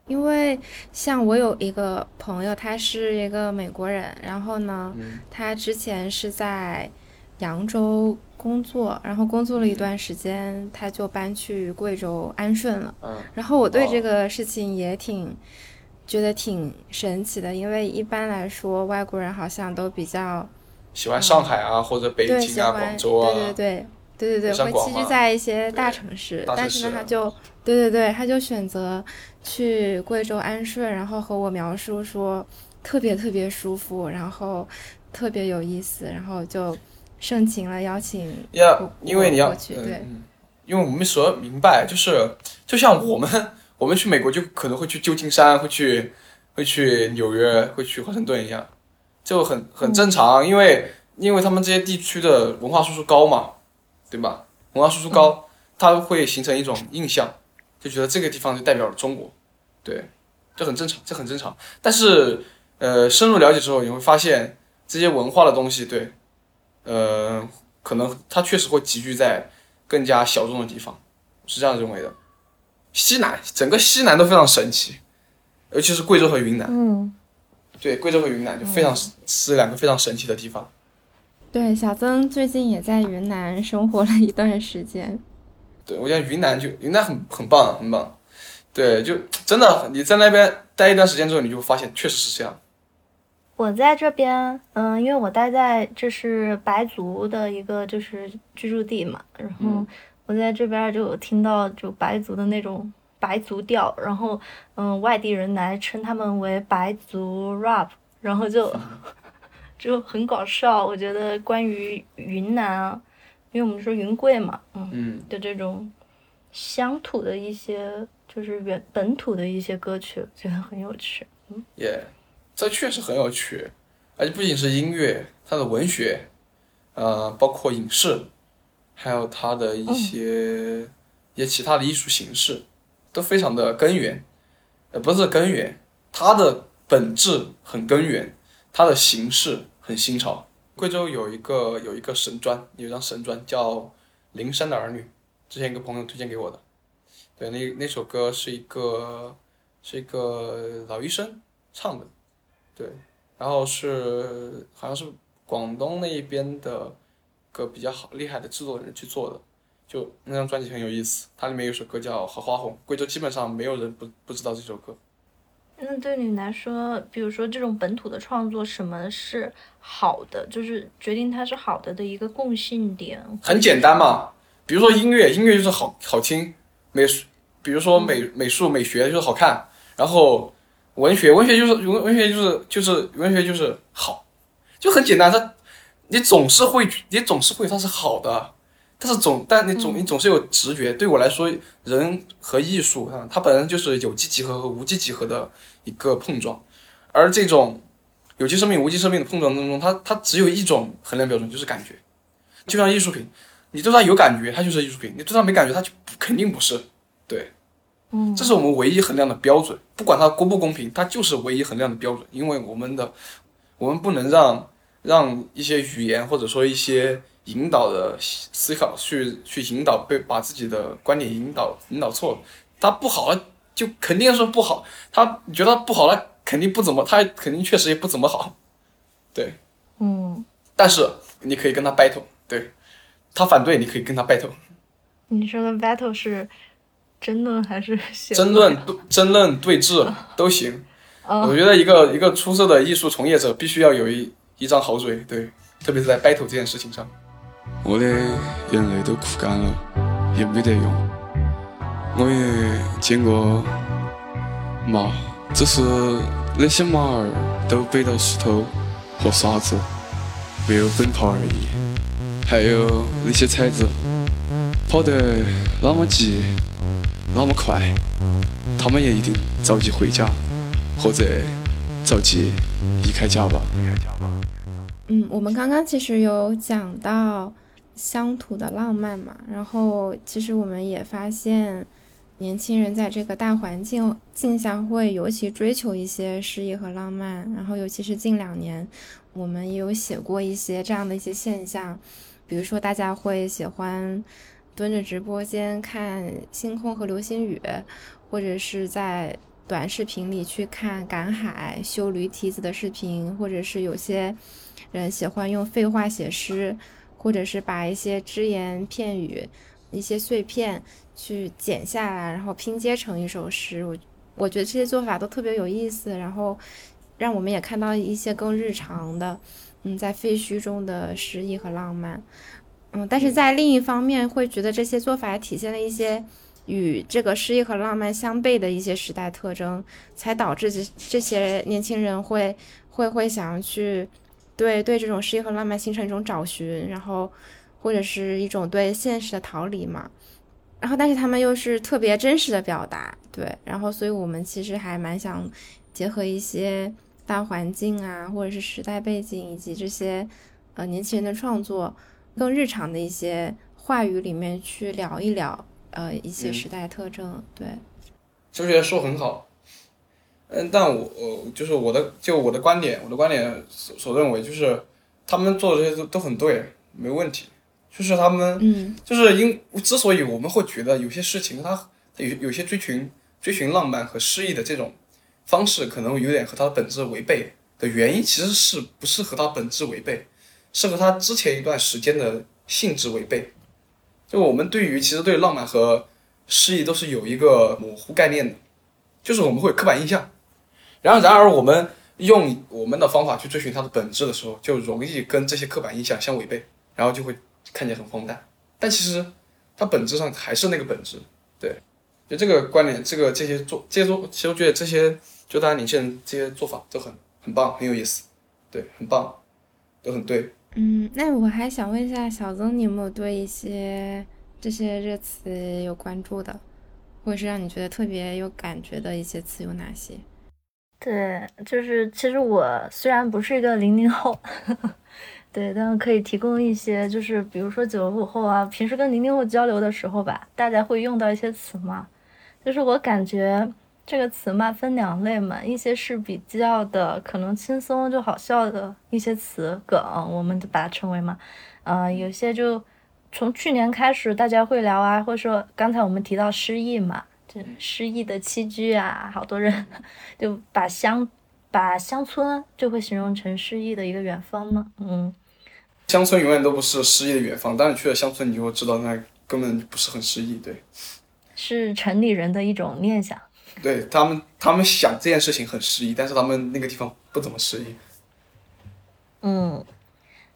[SPEAKER 3] 因为像我有一个朋友，他是一个美国人，然后呢，他之前是在扬州工作，然后工作了一段时间，他就搬去贵州安顺了。
[SPEAKER 1] 嗯。
[SPEAKER 3] 然后我对这个事情也挺。觉得挺神奇的，因为一般来说外国人好像都比较
[SPEAKER 1] 喜欢上海啊，或者北京啊、广州啊，
[SPEAKER 3] 对对对对对对，会栖居在一些大城市。但是呢，他就对对对，他就选择去贵州安顺，然后和我描述说特别特别舒服，然后特别有意思，然后就盛情了邀请
[SPEAKER 1] 要，因为你要
[SPEAKER 3] 去对，
[SPEAKER 1] 因为我们所明白，就是就像我们。我们去美国就可能会去旧金山，会去会去纽约，会去华盛顿一样，就很很正常，因为因为他们这些地区的文化输出高嘛，对吧？文化输出高，它会形成一种印象，就觉得这个地方就代表了中国，对，这很正常，这很正常。但是呃，深入了解之后，你会发现这些文化的东西，对，呃，可能它确实会集聚在更加小众的地方，是这样认为的。西南整个西南都非常神奇，尤其是贵州和云南。
[SPEAKER 2] 嗯，
[SPEAKER 1] 对，贵州和云南就非常是两个非常神奇的地方。
[SPEAKER 3] 对，小曾最近也在云南生活了一段时间。
[SPEAKER 1] 对，我觉得云南就云南很很棒，很棒。对，就真的你在那边待一段时间之后，你就发现确实是这样。
[SPEAKER 2] 我在这边，嗯，因为我待在这是白族的一个就是居住地嘛，然后。我在这边就有听到就白族的那种白族调，然后嗯，外地人来称他们为白族 rap，然后就 就很搞笑。我觉得关于云南啊，因为我们说云贵嘛，嗯，的这种乡土的一些就是原本土的一些歌曲，觉得很有趣。嗯，
[SPEAKER 1] 耶，这确实很有趣，而且不仅是音乐，它的文学，呃，包括影视。还有它的一些一些其他的艺术形式，都非常的根源，呃，不是根源，它的本质很根源，它的形式很新潮。贵州有一个有一个神专，有一张神专叫《灵山的儿女》，之前一个朋友推荐给我的。对，那那首歌是一个是一个老医生唱的，对，然后是好像是广东那边的。个比较好厉害的制作人去做的，就那张专辑很有意思，它里面有首歌叫《荷花红》，贵州基本上没有人不不知道这首歌。
[SPEAKER 2] 那对你来说，比如说这种本土的创作，什么是好的？就是决定它是好的的一个共性点。
[SPEAKER 1] 很简单嘛，比如说音乐，音乐就是好好听；美术，比如说美美术美学就是好看；然后文学，文学就是文文学就是就是文学就是好，就很简单，它。你总是会，你总是会，它是好的，但是总但你总你总是有直觉。对我来说，人和艺术啊，它本身就是有机集合和无机集合的一个碰撞，而这种有机生命、无机生命的碰撞当中，它它只有一种衡量标准，就是感觉。就像艺术品，你对它有感觉，它就是艺术品；你对它没感觉，它就肯定不是。对，
[SPEAKER 2] 嗯，
[SPEAKER 1] 这是我们唯一衡量的标准。不管它公不公平，它就是唯一衡量的标准。因为我们的我们不能让让一些语言或者说一些引导的思考去去引导被把自己的观点引导引导错了。他不好了，就肯定是不好。他你觉得不好他，肯定不怎么，他肯定确实也不怎么好。对，
[SPEAKER 2] 嗯，
[SPEAKER 1] 但是你可以跟他 battle。对，他反对，你可以跟他 battle。
[SPEAKER 2] 你说的 battle 是争论还是写
[SPEAKER 1] 争论、对争论、对峙都行。
[SPEAKER 2] 哦
[SPEAKER 1] 我觉得一个一个出色的艺术从业者必须要有一一张好嘴，对，特别是在 battle 这件事情上。
[SPEAKER 4] 我的眼泪都哭干了，也没得用。我也见过马，只是那些马儿都背到石头和沙子，没有奔跑而已。还有那些彩子，跑得那么急，那么快，他们也一定着急回家，或者着急离开家吧。
[SPEAKER 3] 嗯，我们刚刚其实有讲到乡土的浪漫嘛，然后其实我们也发现，年轻人在这个大环境境下会尤其追求一些诗意和浪漫，然后尤其是近两年，我们也有写过一些这样的一些现象，比如说大家会喜欢蹲着直播间看星空和流星雨，或者是在短视频里去看赶海、修驴蹄子的视频，或者是有些人喜欢用废话写诗，或者是把一些只言片语、一些碎片去剪下来，然后拼接成一首诗。我我觉得这些做法都特别有意思，然后让我们也看到一些更日常的，嗯，在废墟中的诗意和浪漫。嗯，但是在另一方面，会觉得这些做法体现了一些与这个诗意和浪漫相悖的一些时代特征，才导致这这些年轻人会会会想要去对对这种诗意和浪漫形成一种找寻，然后或者是一种对现实的逃离嘛。然后，但是他们又是特别真实的表达，对，然后所以我们其实还蛮想结合一些大环境啊，或者是时代背景以及这些呃年轻人的创作。更日常的一些话语里面去聊一聊，呃，一些时代特征。对，
[SPEAKER 1] 我觉得说很好，嗯，但我我就是我的就我的观点，我的观点所所认为就是他们做的这些都都很对，没问题。就是他们，
[SPEAKER 3] 嗯，
[SPEAKER 1] 就是因之所以我们会觉得有些事情它有有些追寻追寻浪漫和诗意的这种方式，可能有点和它的本质违背的原因，其实是不是和它本质违背？是和它之前一段时间的性质违背。就我们对于其实对浪漫和诗意都是有一个模糊概念的，就是我们会有刻板印象。然后然而我们用我们的方法去追寻它的本质的时候，就容易跟这些刻板印象相违背，然后就会看起来很荒诞。但其实它本质上还是那个本质。对，就这个观点，这个这些做这些做，其实我觉得这些就大家年轻人这些做法都很很棒，很有意思，对，很棒，都很对。
[SPEAKER 3] 嗯，那我还想问一下小曾，你有没有对一些这些热词有关注的，或者是让你觉得特别有感觉的一些词有哪些？
[SPEAKER 2] 对，就是其实我虽然不是一个零零后，对，但是可以提供一些，就是比如说九五后啊，平时跟零零后交流的时候吧，大家会用到一些词嘛，就是我感觉。这个词嘛，分两类嘛，一些是比较的可能轻松就好笑的一些词梗，我们就把它称为嘛，呃，有些就从去年开始大家会聊啊，或者说刚才我们提到失忆嘛，失意的栖居啊，好多人 就把乡把乡村就会形容成失意的一个远方吗，嗯，
[SPEAKER 1] 乡村永远都不是失意的远方，当你去了乡村，你就会知道那根本不是很失意，对，
[SPEAKER 2] 是城里人的一种念想。
[SPEAKER 1] 对他们，他们想这件事情很诗意，但是他们那个地方不怎么诗意。
[SPEAKER 2] 嗯，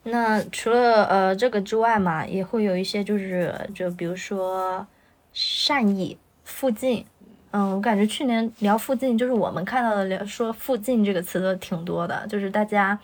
[SPEAKER 2] 那除了呃这个之外嘛，也会有一些就是就比如说善意、附近，嗯，我感觉去年聊附近，就是我们看到的聊说附近这个词的挺多的，就是大家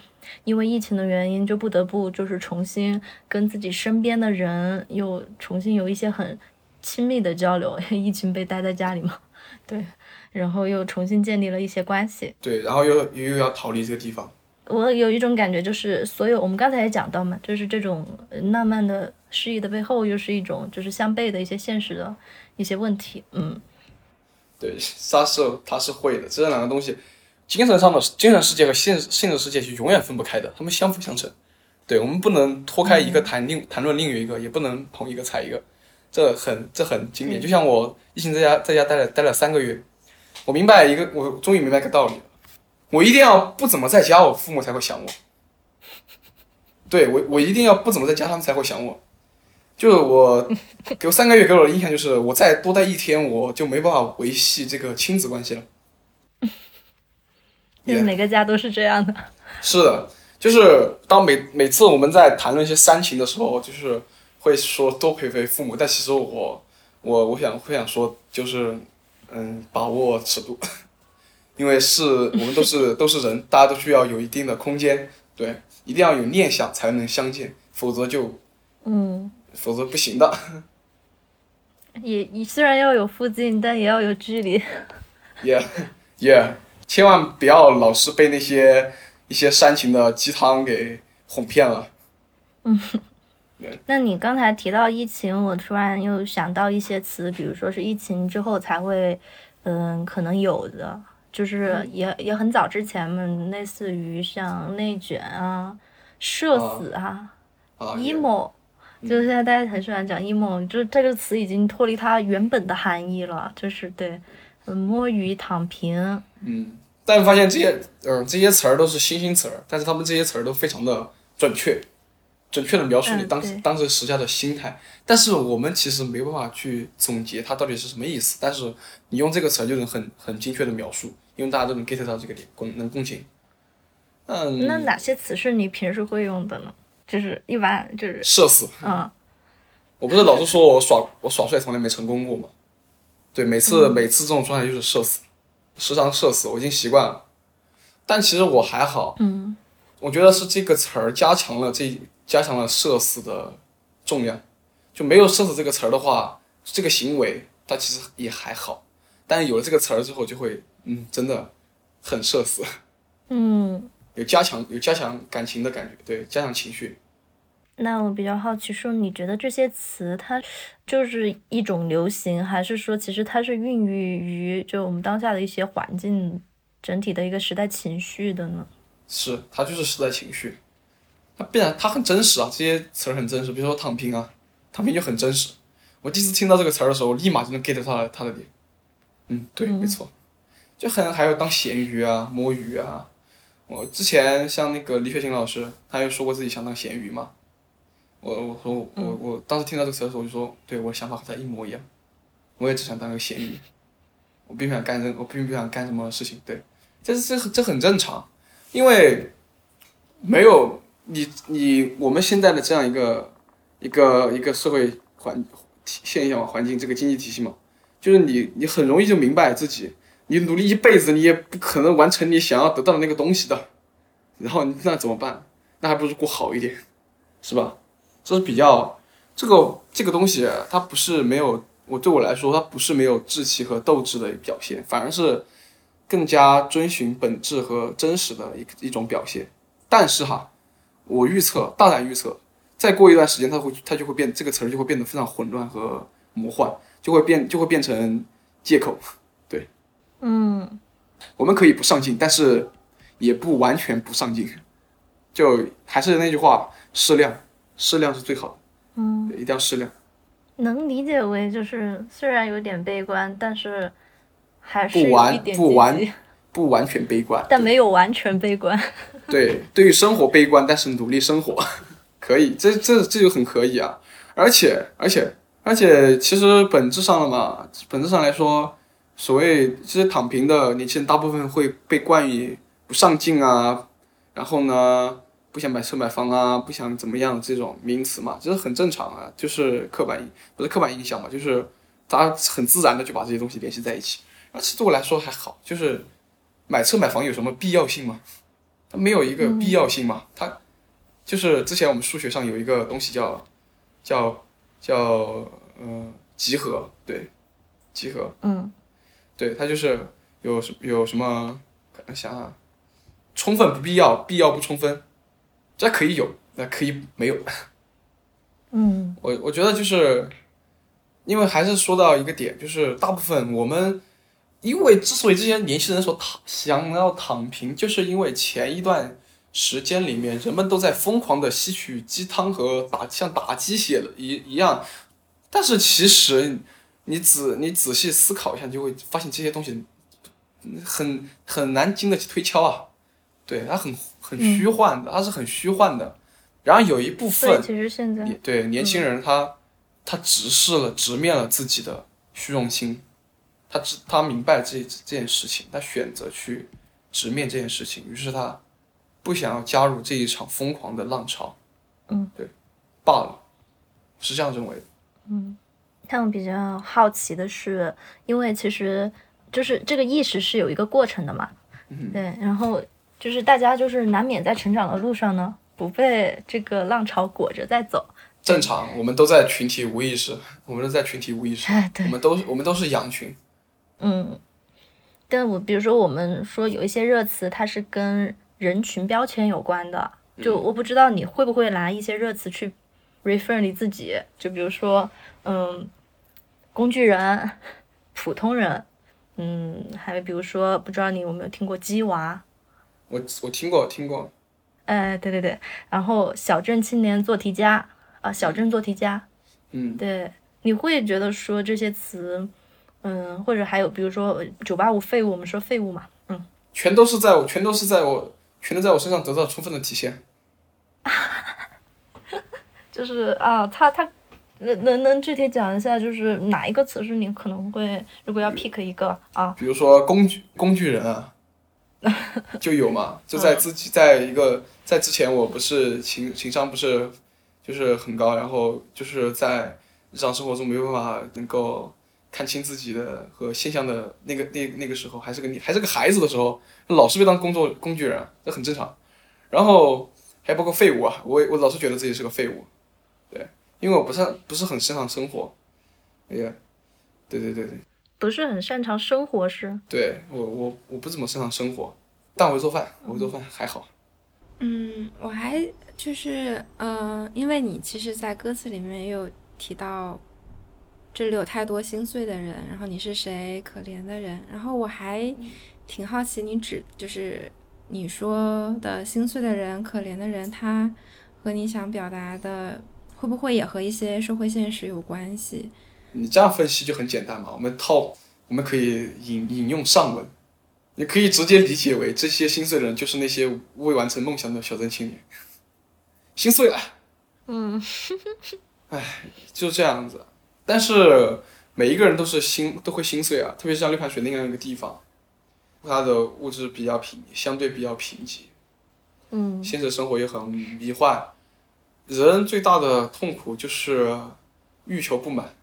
[SPEAKER 2] 因为疫情的原因，就不得不就是重新跟自己身边的人又重新有一些很亲密的交流。疫情被待在家里嘛，对，然后又重新建立了一些关系。
[SPEAKER 1] 对，然后又又要逃离这个地方。
[SPEAKER 2] 我有一种感觉，就是所有我们刚才也讲到嘛，就是这种浪漫的诗意的背后，又是一种就是相悖的一些现实的一些问题。嗯，
[SPEAKER 1] 对，它是他是会的，这两个东西，精神上的精神世界和现现实世界是永远分不开的，他们相辅相成。对，我们不能脱开一个谈另谈论另一个，也不能捧一个踩一个，这很这很经典。就像我疫情在家在家待了待了三个月，我明白一个，我终于明白一个道理。我一定要不怎么在家，我父母才会想我。对我，我一定要不怎么在家，他们才会想我。就是我，给我三个月给我的印象就是，我再多待一天，我就没办法维系这个亲子关系了。
[SPEAKER 2] 就是每个家都是这样的。
[SPEAKER 1] 是的，就是当每每次我们在谈论一些煽情的时候，就是会说多陪陪父母，但其实我我我想会想说，就是嗯，把握尺度。因为是我们都是都是人，大家都需要有一定的空间，对，一定要有念想才能相见，否则就，
[SPEAKER 2] 嗯，
[SPEAKER 1] 否则不行的。
[SPEAKER 2] 也你虽然要有附近，但也要有距离。
[SPEAKER 1] 也也千万不要老是被那些一些煽情的鸡汤给哄骗了。
[SPEAKER 2] 嗯，那你刚才提到疫情，我突然又想到一些词，比如说是疫情之后才会，嗯，可能有的。就是也也很早之前嘛，类似于像内卷啊、社死啊、emo，就是现在大家很喜欢讲 emo，就是这个词已经脱离它原本的含义了，就是对，摸鱼、躺平。
[SPEAKER 1] 嗯，但发现这些，嗯，这些词儿都是新兴词儿，但是他们这些词儿都非常的准确。准确的描述你当时当时时下的心态，但是我们其实没办法去总结它到底是什么意思。但是你用这个词就能很很精确的描述，因为大家都能 get 到这个点，共能共情。嗯，
[SPEAKER 2] 那哪些词是你平时会用的呢？就是一般就是
[SPEAKER 1] 社死。
[SPEAKER 2] 嗯，
[SPEAKER 1] 我不是老是说我耍我耍帅从来没成功过吗？对，每次每次这种状态就是社死，时常社死，我已经习惯了。但其实我还好。
[SPEAKER 2] 嗯，
[SPEAKER 1] 我觉得是这个词儿加强了这。加强了“社死”的重量，就没有“社死”这个词儿的话，这个行为它其实也还好，但是有了这个词儿之后，就会嗯，真的很社死。
[SPEAKER 2] 嗯，
[SPEAKER 1] 有加强有加强感情的感觉，对，加强情绪。
[SPEAKER 2] 那我比较好奇，说你觉得这些词它就是一种流行，还是说其实它是孕育于就我们当下的一些环境整体的一个时代情绪的呢？
[SPEAKER 1] 是，它就是时代情绪。它必然，它很真实啊，这些词儿很真实。比如说“躺平”啊，“躺平”就很真实。我第一次听到这个词儿的时候，立马就能 get 到它的点。嗯，对，没错，就很还有当咸鱼啊、摸鱼啊。我之前像那个李雪琴老师，他又说过自己想当咸鱼嘛。我我说我我当时听到这个词的时候，我就说，对我想法和他一模一样。我也只想当个咸鱼，我并不想干任，我并不想干什么事情。对，这这这很正常，因为没有。你你我们现在的这样一个一个一个社会环现象环境，这个经济体系嘛，就是你你很容易就明白自己，你努力一辈子，你也不可能完成你想要得到的那个东西的，然后那怎么办？那还不如过好一点，是吧？这是比较这个这个东西，它不是没有我对我来说，它不是没有志气和斗志的表现，反而是更加遵循本质和真实的一一种表现。但是哈。我预测，大胆预测，再过一段时间，它会，它就会变，这个词儿就会变得非常混乱和魔幻，就会变，就会变成借口。对，
[SPEAKER 2] 嗯，
[SPEAKER 1] 我们可以不上进，但是也不完全不上进。就还是那句话，适量，适量是最好的。
[SPEAKER 2] 嗯，
[SPEAKER 1] 一定要适量。
[SPEAKER 2] 能理解为就是虽然有点悲观，但是还是
[SPEAKER 1] 不完不完不完全悲观，
[SPEAKER 2] 但没有完全悲观。
[SPEAKER 1] 对，对于生活悲观，但是努力生活，可以，这这这就很可以啊！而且而且而且，其实本质上了嘛，本质上来说，所谓其实躺平的年轻人，大部分会被冠以不上进啊，然后呢，不想买车买房啊，不想怎么样这种名词嘛，这是很正常啊，就是刻板印不是刻板印象嘛，就是大家很自然的就把这些东西联系在一起。而且对我来说还好，就是买车买房有什么必要性吗？它没有一个必要性嘛。它就是之前我们数学上有一个东西叫叫叫呃集合，对，集合，
[SPEAKER 2] 嗯
[SPEAKER 1] 对，他就是有什有什么，想想，充分不必要，必要不充分，这可以有，那可以没有。
[SPEAKER 2] 嗯
[SPEAKER 1] 我我觉得就是，因为还是说到一个点，就是大部分我们，因为之所以这些年轻人说躺想要躺平，就是因为前一段时间里面人们都在疯狂的吸取鸡汤和打像打鸡血了一一样，但是其实你仔你仔细思考一下，你就会发现这些东西很很难经得起推敲啊，对，它很很虚幻的，它是很虚幻的。然后有一部分
[SPEAKER 2] 其实现在
[SPEAKER 1] 对年轻人他，他直视了、直面了自己的虚荣心，他知他明白这这件事情，他选择去直面这件事情，于是他不想要加入这一场疯狂的浪潮。
[SPEAKER 2] 嗯，
[SPEAKER 1] 对，罢了，是这样认为的。
[SPEAKER 2] 像我比较好奇的是，因为其实就是这个意识是有一个过程的嘛，对，然后就是大家就是难免在成长的路上呢，不被这个浪潮裹着在走。
[SPEAKER 1] 正常，我们都在群体无意识，我们都在群体无意识，
[SPEAKER 2] 哎，对
[SPEAKER 1] 我，们都我们都是羊群。
[SPEAKER 2] 嗯，但我比如说我们说有一些热词，它是跟人群标签有关的，就我不知道你会不会拿一些热词去 refer 你自己，就比如说，嗯，工具人、普通人，嗯，还有比如说，不知道你有没有听过鸡娃，
[SPEAKER 1] 我我听过听过，
[SPEAKER 2] 哎，对对对，然后小镇青年做题家啊、小镇做题家，
[SPEAKER 1] 嗯，
[SPEAKER 2] 对，你会觉得说这些词，嗯，或者还有比如说九八五废物，我们说废物嘛，嗯，
[SPEAKER 1] 全都是在我全都是在我全都在我身上得到充分的体现。
[SPEAKER 2] 就是啊，他他能能能具体讲一下，就是哪一个词是你可能会，如果要 pick 一个啊，
[SPEAKER 1] 比如说工具工具人啊，就有嘛，就在自己在一个在之前我不是情情商不是就是很高，然后就是在日常生活中没有办法能够看清自己的和现象的那个那那个时候，还是个你还是个孩子的时候，老是被当工作工具人啊，这很正常。然后还包括废物啊，我我老是觉得自己是个废物，对，因为我不是不是很擅长生活，哎呀，对对对对。
[SPEAKER 2] 不是很擅长生活是，
[SPEAKER 1] 对我我我不怎么擅长生活，但我会做饭，我会做饭还好。
[SPEAKER 3] 嗯，我还就是呃，因为你其实，在歌词里面也有提到，这里有太多心碎的人，然后你是谁，可怜的人，然后我还挺好奇，你指就是你说的心碎的人、可怜的人，他和你想表达的，会不会也和一些社会现实有关系？
[SPEAKER 1] 你这样分析就很简单嘛，我们套我们可以引引用上文，你可以直接理解为这些心碎的人就是那些未完成梦想的小镇青年，心碎了，
[SPEAKER 2] 嗯，
[SPEAKER 1] 就这样子。但是每一个人都是心都会心碎啊，特别是像六盘水那样一个地方，它的物质比较贫，相对比较贫瘠，
[SPEAKER 2] 嗯
[SPEAKER 1] 现实生活也很迷幻，人最大的痛苦就是欲求不满，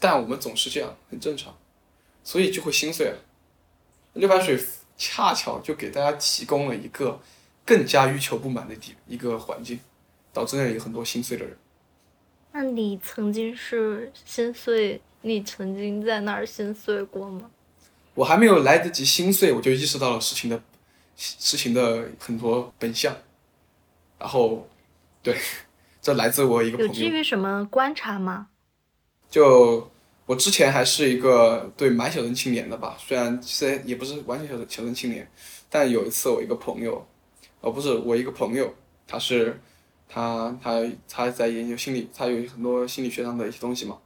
[SPEAKER 1] 但我们总是这样，很正常，所以就会心碎了。六盘水恰巧就给大家提供了一个更加欲求不满的地一个环境，导致那里有很多心碎的人。
[SPEAKER 2] 那你曾经是心碎，你曾经在那儿心碎过吗？
[SPEAKER 1] 我还没有来得及心碎，我就意识到了事情的事情的很多本相，然后，对，这来自我一个
[SPEAKER 2] 有
[SPEAKER 1] 朋友。
[SPEAKER 2] 基于什么观察吗？
[SPEAKER 1] 就我之前还是一个对蛮小镇青年的吧，虽然虽然也不是完全小镇小镇青年，但有一次我一个朋友，哦不是我一个朋友，他是他他他在研究心理，他有很多心理学上的一些东西嘛，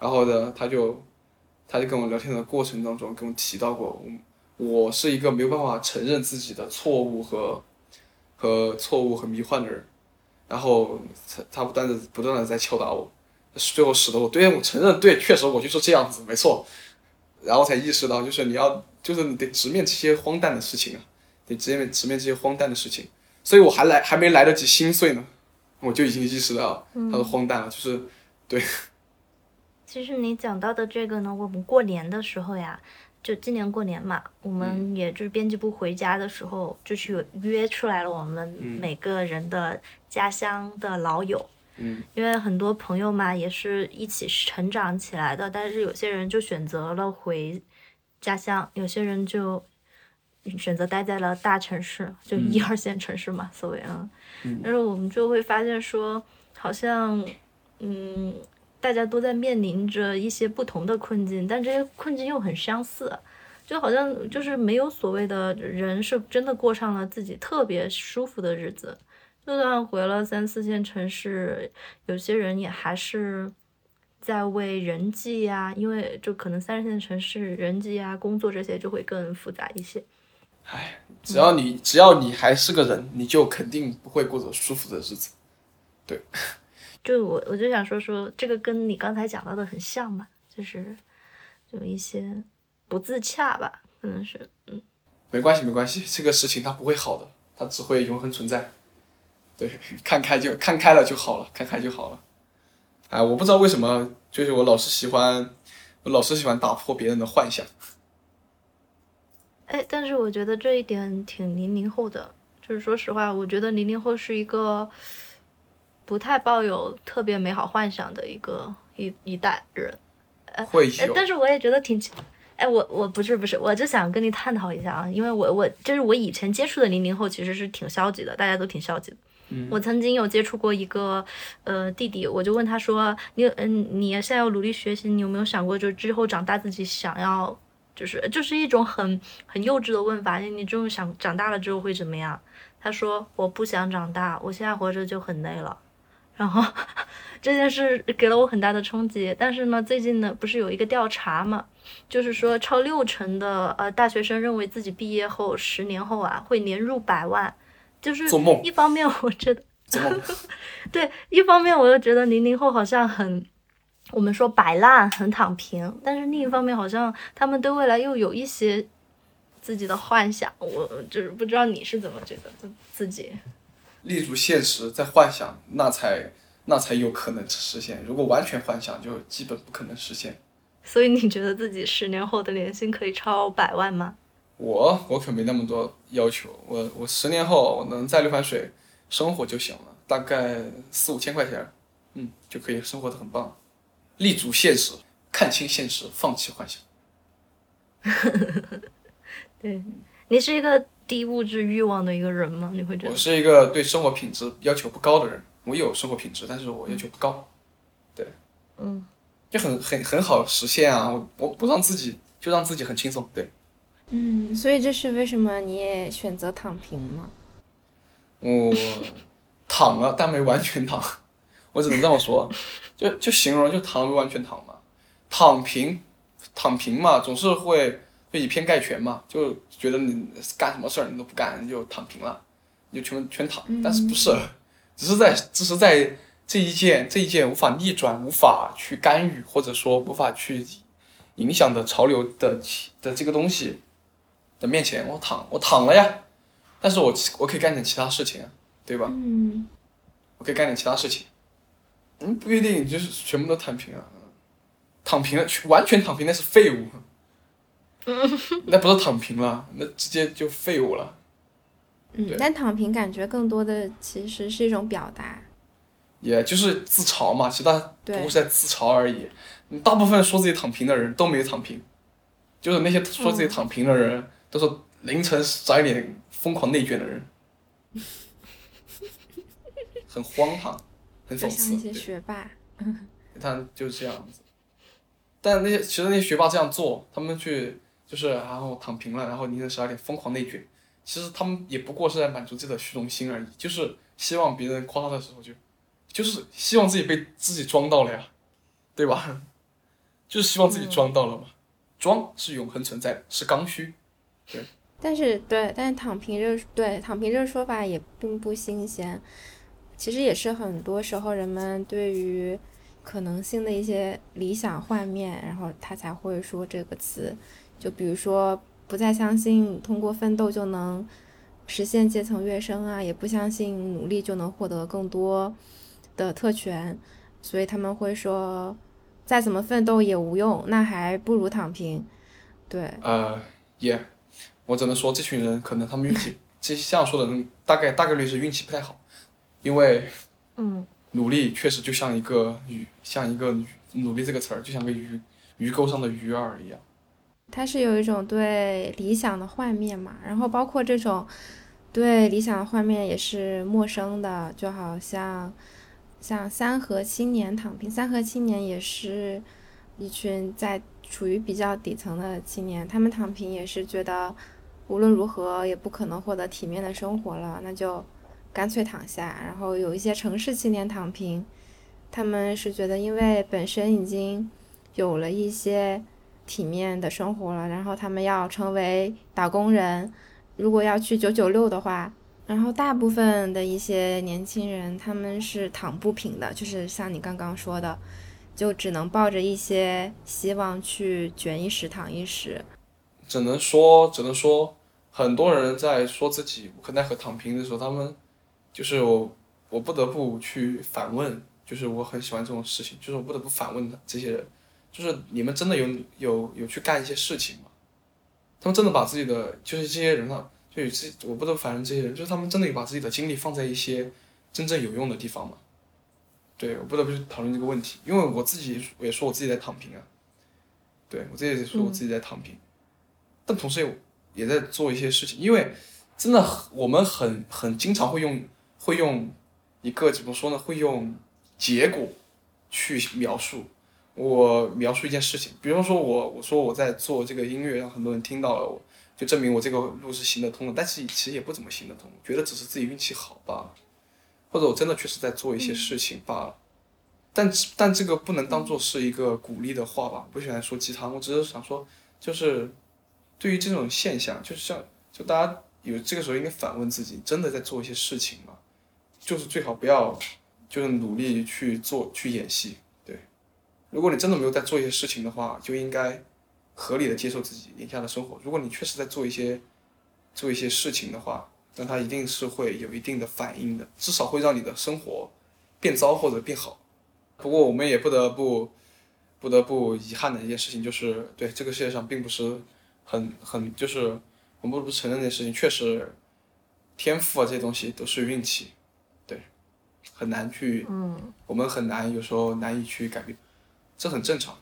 [SPEAKER 1] 然后呢他就他就跟我聊天的过程当中跟我提到过，我我是一个没有办法承认自己的错误和和错误和迷幻的人，然后他他不断的不断的在敲打我。最后使得我对我承认，对，确实我就是这样子，没错。然后才意识到，就是你要，就是你得直面这些荒诞的事情啊，得直面直面这些荒诞的事情。所以我还来还没来得及心碎呢，我就已经意识到它的荒诞了。就是对
[SPEAKER 2] 其实你讲到的这个呢，我们过年的时候呀，就今年过年嘛，我们也就是编辑部回家的时候，就是有约出来了我们每个人的家乡的老友。
[SPEAKER 1] 嗯，
[SPEAKER 2] 因为很多朋友嘛，也是一起成长起来的，但是有些人就选择了回家乡，有些人就选择待在了大城市，就一二线城市嘛，所谓啊。但是我们就会发现说，好像，嗯，大家都在面临着一些不同的困境，但这些困境又很相似，就好像就是没有所谓的人是真的过上了自己特别舒服的日子。就算回了三四线城市，有些人也还是在为人际呀，因为就可能三四线城市人际呀、工作这些就会更复杂一些。
[SPEAKER 1] 唉，只要你只要你还是个人，你就肯定不会过着舒服的日子。对，
[SPEAKER 2] 就我我就想说说这个跟你刚才讲到的很像嘛，就是有一些不自洽吧，可能是嗯。
[SPEAKER 1] 没关系没关系，这个事情它不会好的，它只会永恒存在。对，看开就看开了就好了，看开就好了。哎，我不知道为什么，就是我老是喜欢，我老是喜欢打破别人的幻想。
[SPEAKER 2] 哎，但是我觉得这一点挺零零后的，就是说实话，我觉得零零后是一个不太抱有特别美好幻想的一个一一代人。
[SPEAKER 1] 会有，
[SPEAKER 2] 但是我也觉得挺，哎，我我不是不是，我就想跟你探讨一下啊，因为我我就是我以前接触的零零后其实是挺消极的，大家都挺消极的。我曾经有接触过一个呃弟弟，我就问他说：“你嗯，你现在要努力学习，你有没有想过，就之后长大自己想要，就是就是一种很很幼稚的问法，你你这种想长大了之后会怎么样？”他说：“我不想长大，我现在活着就很累了。”然后 这件事给了我很大的冲击。但是呢，最近呢不是有一个调查嘛，就是说超六成的呃大学生认为自己毕业后十年后啊会年入百万。就是
[SPEAKER 1] 做梦。
[SPEAKER 2] 一方面，我觉得 对；一方面，我又觉得零零后好像很，我们说摆烂，很躺平。但是另一方面，好像他们对未来又有一些自己的幻想。我就是不知道你是怎么觉得自己。
[SPEAKER 1] 立足现实，在幻想，那才那才有可能实现。如果完全幻想，就基本不可能实现。
[SPEAKER 2] 所以你觉得自己十年后的年薪可以超百万吗？
[SPEAKER 1] 我我可没那么多要求，我我十年后我能在六盘水生活就行了，大概四五千块钱，嗯，就可以生活的很棒。立足现实，看清现实，放弃幻想。
[SPEAKER 2] 对你是一个低物质欲望的一个人吗？你会觉得？
[SPEAKER 1] 我是一个对生活品质要求不高的人，我有生活品质，但是我要求不高。对，
[SPEAKER 2] 嗯，
[SPEAKER 1] 就很很很好实现啊！我我不让自己就让自己很轻松，对。
[SPEAKER 3] 嗯，所以这是为什么你也选择躺平吗？
[SPEAKER 1] 我躺了，但没完全躺，我只能这么说，就就形容就躺没完全躺嘛。躺平，躺平嘛，总是会会以偏概全嘛，就觉得你干什么事儿你都不干，你就躺平了，你就全全躺。但是不是，只是在只是在这一件这一件无法逆转、无法去干预或者说无法去影响的潮流的的这个东西。的面前，我躺，我躺了呀，但是我我可以干点其他事情，对吧？
[SPEAKER 3] 嗯，
[SPEAKER 1] 我可以干点其他事情，嗯，不一定就是全部都躺平啊，躺平了，完全躺平那是废物，那不是躺平了，那直接就废物了。
[SPEAKER 3] 嗯，但躺平感觉更多的其实是一种表达，
[SPEAKER 1] 也就是自嘲嘛，其他不过是在自嘲而已。大部分说自己躺平的人都没躺平，就是那些说自己躺平的人。都是凌晨十二点疯狂内卷的人，很荒唐，很讽刺。
[SPEAKER 3] 那些学霸，
[SPEAKER 1] 他就是这样子。但那些其实那些学霸这样做，他们去就是然后躺平了，然后凌晨十二点疯狂内卷，其实他们也不过是在满足自己的虚荣心而已，就是希望别人夸他的时候就，就是希望自己被自己装到了呀，对吧？就是希望自己装到了嘛，装是永恒存在的，是刚需。对，
[SPEAKER 3] 但是对，但是躺平这对躺平这个说法也并不新鲜，其实也是很多时候人们对于可能性的一些理想幻灭，然后他才会说这个词。就比如说不再相信通过奋斗就能实现阶层跃升啊，也不相信努力就能获得更多的特权，所以他们会说再怎么奋斗也无用，那还不如躺平。对，
[SPEAKER 1] 呃，也，我只能说这群人可能他们运气，这这样说的人大概大概率是运气不太好，因为
[SPEAKER 2] 嗯
[SPEAKER 1] 努力确实就像一个鱼，像一个努力这个词儿，就像个鱼鱼钩上的鱼饵一样。
[SPEAKER 3] 它是有一种对理想的幻灭嘛，然后包括这种对理想的幻灭也是陌生的，就好像像三和青年躺平，三和青年也是一群在处于比较底层的青年，他们躺平也是觉得无论如何也不可能获得体面的生活了，那就干脆躺下。然后有一些城市青年躺平，他们是觉得因为本身已经有了一些。体面的生活了，然后他们要成为打工人，如果要去九九六的话，然后大部分的一些年轻人他们是躺不平的，就是像你刚刚说的，就只能抱着一些希望去卷一时躺一时。
[SPEAKER 1] 只能说，只能说，很多人在说自己无可奈何躺平的时候，他们就是我，我不得不去反问，就是我很喜欢这种事情，就是我不得不反问这些人。就是你们真的有有有去干一些事情吗？他们真的把自己的就是这些人啊，就有这我不得不反问这些人，就是他们真的有把自己的精力放在一些真正有用的地方吗？对我不得不去讨论这个问题，因为我自己也说我自己在躺平啊，对我自己也说我自己在躺平，但同时也也在做一些事情，因为真的我们很很经常会用会用一个怎么说呢？会用结果去描述。我描述一件事情，比方说，我我说我在做这个音乐，让很多人听到了我，就证明我这个路是行得通的。但是其实也不怎么行得通，觉得只是自己运气好罢了，或者我真的确实在做一些事情罢了。但但这个不能当做是一个鼓励的话吧？不喜欢说鸡汤，我只是想说，就是对于这种现象，就是像就大家有这个时候应该反问自己，真的在做一些事情吗？就是最好不要就是努力去做去演戏。对如果你真的没有在做一些事情的话，就应该合理的接受自己眼下的生活。如果你确实在做一些做一些事情的话，那它一定是会有一定的反应的，至少会让你的生活变糟或者变好。不过我们也不得不不得不遗憾的一件事情就是，对这个世界上并不是很很就是我们不得不承认这件事情，确实天赋啊这些东西都是运气，对，很难去，
[SPEAKER 2] 嗯，
[SPEAKER 1] 我们很难有时候难以去改变。这很正常，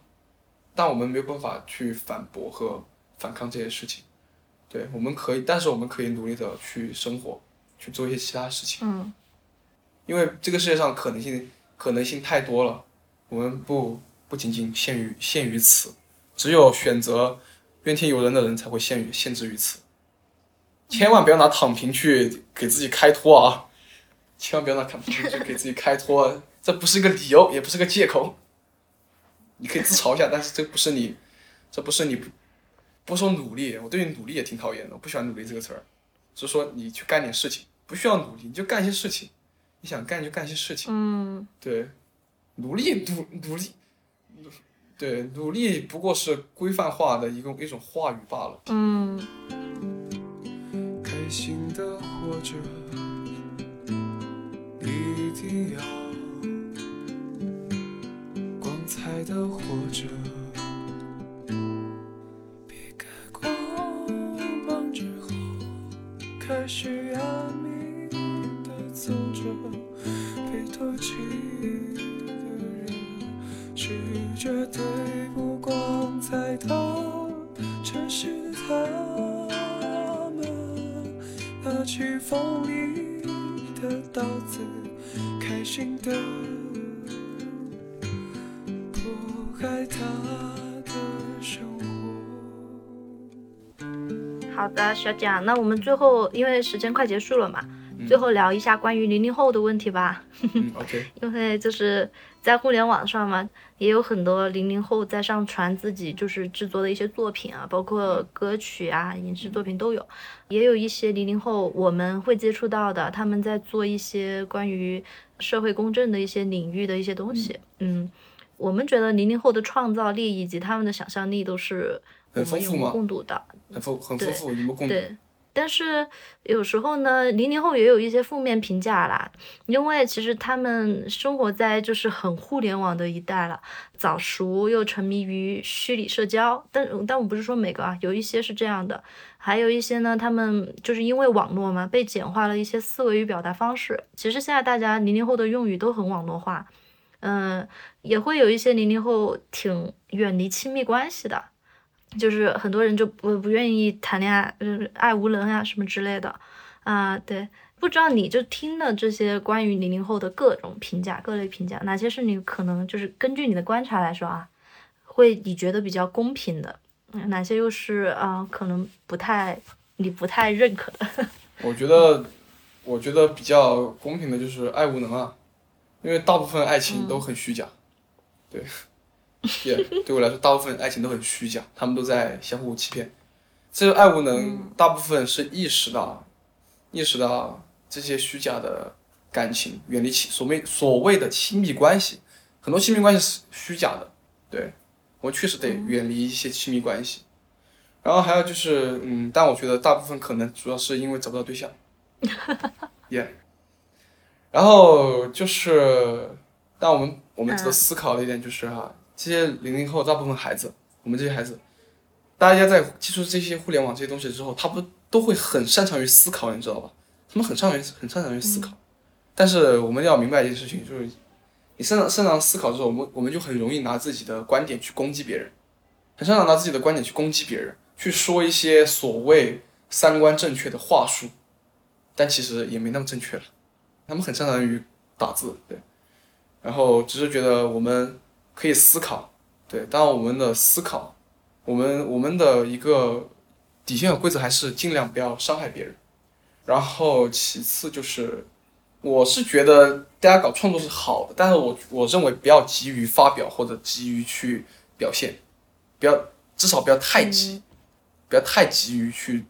[SPEAKER 1] 但我们没有办法去反驳和反抗这些事情。对，我们可以，但是我们可以努力的去生活，去做一些其他事情。
[SPEAKER 2] 嗯，
[SPEAKER 1] 因为这个世界上可能性可能性太多了，我们不不仅仅限于限于此，只有选择怨天尤人的人才会限于限制于此。千万不要拿躺平去给自己开脱啊！千万不要拿躺平去给自己开脱，这不是一个理由，也不是个借口。你可以自嘲一下，但是这不是你，这不是你不不说努力，我对你努力也挺讨厌的，我不喜欢努力这个词儿，是说你去干点事情，不需要努力，你就干一些事情，你想干就干些事情，
[SPEAKER 2] 嗯，
[SPEAKER 1] 对，努力努努力，对，努力不过是规范化的一个一种话语罢了，
[SPEAKER 2] 嗯。
[SPEAKER 4] 开心的活着，一定要光。彩的活着，别开光芒之后，开始压密的走着，被唾弃，绝对不光彩的城市，他们拿起锋利的刀子，开心的。
[SPEAKER 2] 好的，小蒋，那我们最后因为时间快结束了嘛，最后聊一下关于零零后的问题吧。
[SPEAKER 1] OK，
[SPEAKER 2] 因为就是在互联网上嘛，也有很多零零后在上传自己就是制作的一些作品啊，包括歌曲啊、影视作品都有。也有一些零零后我们会接触到的，他们在做一些关于社会公正的一些领域的一些东西。嗯。我们觉得零零后的创造力以及他们的想象力都是
[SPEAKER 1] 很丰富
[SPEAKER 2] 共读的，
[SPEAKER 1] 很丰很丰富，你们共
[SPEAKER 2] 对但是有时候呢，零零后也有一些负面评价啦，因为其实他们生活在就是很互联网的一代了，早熟又沉迷于虚拟社交。但但我不是说每个啊，有一些是这样的，还有一些呢，他们就是因为网络嘛，被简化了一些思维与表达方式。其实现在大家零零后的用语都很网络化，嗯，也会有一些零零后挺远离亲密关系的。就是很多人就不不愿意谈恋爱，就是爱无能啊什么之类的，啊对，不知道你就听了这些关于零零后的各种评价，各类评价，哪些是你可能就是根据你的观察来说啊，会你觉得比较公平的，哪些又是啊可能不太你不太认可的？
[SPEAKER 1] 我觉得，我觉得比较公平的就是爱无能啊，因为大部分爱情都很虚假，对。也 对我来说，大部分爱情都很虚假，他们都在相互欺骗。这个爱无能，大部分是意识到，意识到这些虚假的感情，远离亲所谓所谓的亲密关系。很多亲密关系是虚假的，对我确实得远离一些亲密关系。然后还有就是，嗯，但我觉得大部分可能主要是因为找不到对象。耶。然后就是，但我们我们值得思考的一点就是哈。这些零零后大部分孩子，我们这些孩子，大家在接触这些互联网这些东西之后，他不都会很擅长于思考，你知道吧？他们很擅长于很擅长于思考。但是我们要明白一件事情，就是你擅长擅长思考之后，我们我们就很容易拿自己的观点去攻击别人，很擅长拿自己的观点去攻击别人，去说一些所谓三观正确的话术，但其实也没那么正确了。他们很擅长于打字，对，然后只是觉得我们。可以思考，对，但我们的思考，我们我们的一个底线和规则还是尽量不要伤害别人。然后其次就是，我是觉得大家搞创作是好的，但是我我认为不要急于发表或者急于去表现，不要至少不要太急，不要太急于去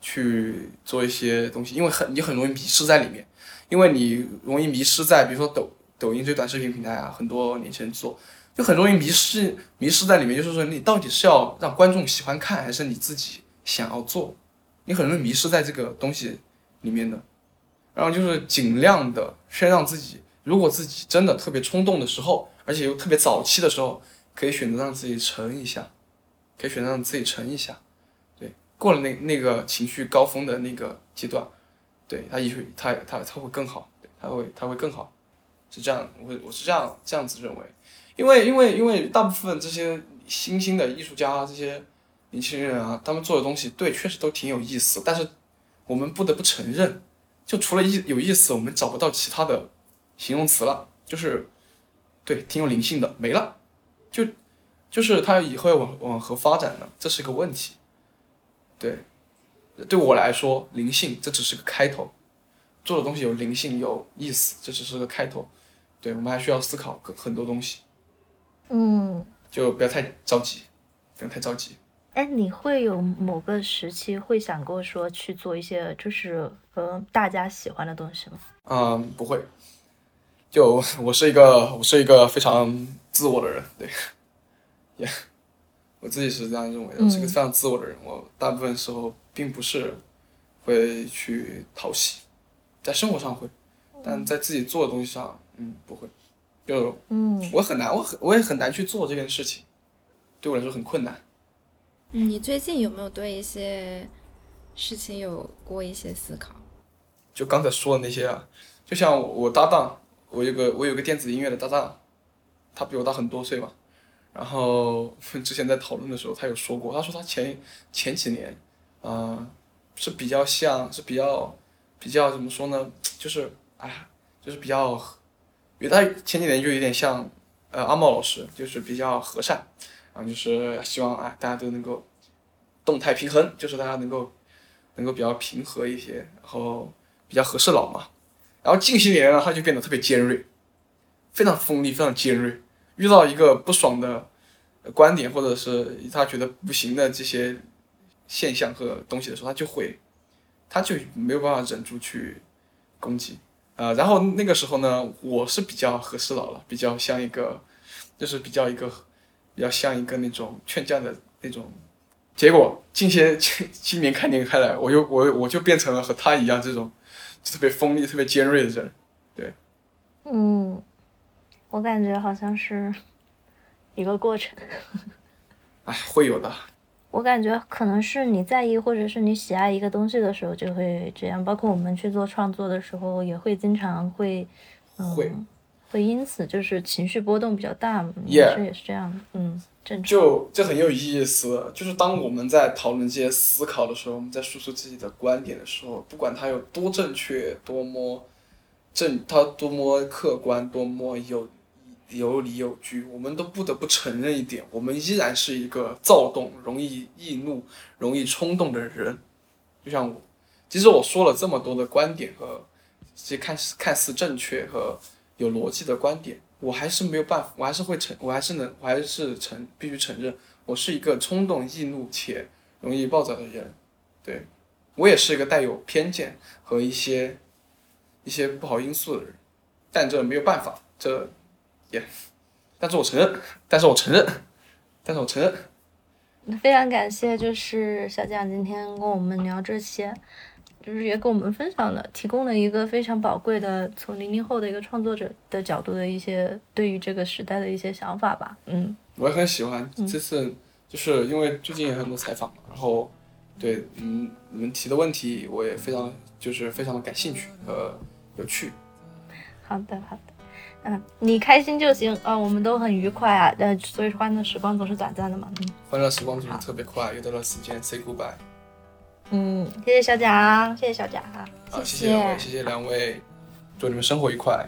[SPEAKER 1] 去做一些东西，因为很你很容易迷失在里面，因为你容易迷失在比如说抖抖音这短视频平台啊，很多年轻人做。就很容易迷失，迷失在里面。就是说，你到底是要让观众喜欢看，还是你自己想要做？你很容易迷失在这个东西里面的。然后就是尽量的先让自己，如果自己真的特别冲动的时候，而且又特别早期的时候，可以选择让自己沉一下，可以选择让自己沉一下。对，过了那那个情绪高峰的那个阶段，对他也许他他他会更好，对，他会他会更好，是这样，我我是这样这样子认为。因为因为因为大部分这些新兴的艺术家这些年轻人啊，他们做的东西对，确实都挺有意思。但是我们不得不承认，就除了意有意思，我们找不到其他的形容词了。就是对，挺有灵性的，没了。就就是他以后要往往何发展呢？这是一个问题。对，对我来说，灵性这只是个开头，做的东西有灵性有意思，这只是个开头。对我们还需要思考很多东西。
[SPEAKER 2] 嗯，
[SPEAKER 1] 就不要太着急，不要太着急。
[SPEAKER 2] 哎，你会有某个时期会想过说去做一些就是和大家喜欢的东西吗？
[SPEAKER 1] 嗯，不会。就我是一个我是一个非常自我的人，对，也我自己是这样认为的，我是个非常自我的人。我大部分时候并不是会去讨喜，在生活上会，但在自己做的东西上，嗯，不会。就
[SPEAKER 2] 嗯，
[SPEAKER 1] 我很难，我很我也很难去做这件事情，对我来说很困难。
[SPEAKER 3] 你最近有没有对一些事情有过一些思考？
[SPEAKER 1] 就刚才说的那些啊，就像我搭档，我有个我有个电子音乐的搭档，他比我大很多岁嘛。然后 之前在讨论的时候，他有说过，他说他前前几年，啊，是比较像是比较比较怎么说呢？就是哎，就是比较。因为他前几年就有点像，呃，阿茂老师，就是比较和善，然后就是希望啊，大家都能够动态平衡，就是大家能够能够比较平和一些，然后比较和事佬嘛。然后近些年呢，他就变得特别尖锐，非常锋利，非常尖锐。遇到一个不爽的观点，或者是他觉得不行的这些现象和东西的时候，他就会，他就没有办法忍住去攻击。呃，然后那个时候呢，我是比较和事佬了，比较像一个，就是比较一个，比较像一个那种劝架的那种结果近些今今年看年开来，我又我我就变成了和他一样这种特别锋利、特别尖锐的人。
[SPEAKER 2] 对嗯，我感觉好像是一个过程。
[SPEAKER 1] 哎，会有的。
[SPEAKER 2] 我感觉可能是你在意或者是你喜爱一个东西的时候就会这样，包括我们去做创作的时候，也会经常会，嗯、
[SPEAKER 1] 会
[SPEAKER 2] 会因此就是情绪波动比较大也是也是这样的，嗯，正常。
[SPEAKER 1] 就这很有意思，就是当我们在讨论这些思考的时候，我们在输出自己的观点的时候，不管它有多正确，多么正，它多么客观，多么有有理有据，我们都不得不承认一点，我们依然是一个躁动、容易易怒、容易冲动的人。就像我，即使我说了这么多的观点和这些看似看似正确和有逻辑的观点，我还是没有办法，我还是会承，我还是能，我还是承必须承认，我是一个冲动、易怒且容易暴躁的人。对我也是一个带有偏见和一些一些不好因素的人，但这没有办法，这也，但是我承认，但是我承认，但是我承认，
[SPEAKER 2] 非常感谢，就是小蒋今天跟我们聊这些，就是也跟我们分享了，提供了一个非常宝贵的从零零后的一个创作者的角度的一些对于这个时代的一些想法吧。嗯，
[SPEAKER 1] 我也很喜欢这次，就是因为最近也很多采访，然后对嗯你们提的问题，我也非常就是非常的感兴趣和有趣。
[SPEAKER 2] 好的，好的。嗯，你开心就行啊、我们都很愉快啊。呃，所以欢乐时光总是短暂的嘛。嗯
[SPEAKER 1] 欢乐时光总是特别快，又到了时间 say goodbye。
[SPEAKER 2] 嗯，谢谢小蒋，谢谢小蒋。
[SPEAKER 1] 好，
[SPEAKER 3] 谢
[SPEAKER 1] 谢谢两位，谢谢两位，祝你们生活愉快。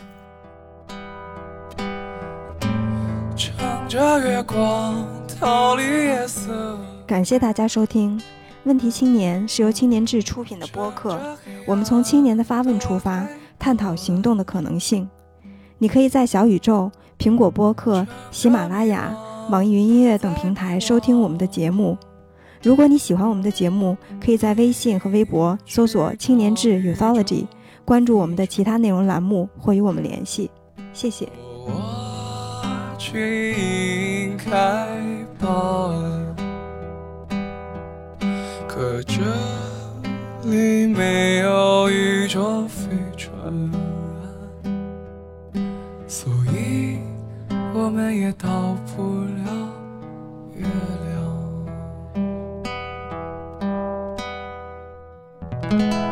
[SPEAKER 4] 乘着月光逃离夜色。
[SPEAKER 5] 感谢大家收听《问题青年》是由青年志出品的播客。我们从青年的发问出发，探讨行动的可能性。你可以在小宇宙、苹果播客、喜马拉雅、网易云音乐等平台收听我们的节目。如果你喜欢我们的节目，可以在微信和微博搜索“青年志 Youthology”，关注我们的其他内容栏目或与我们联系。谢谢。
[SPEAKER 4] 我去迎开报，可这里没有宇宙我们也到不了月亮。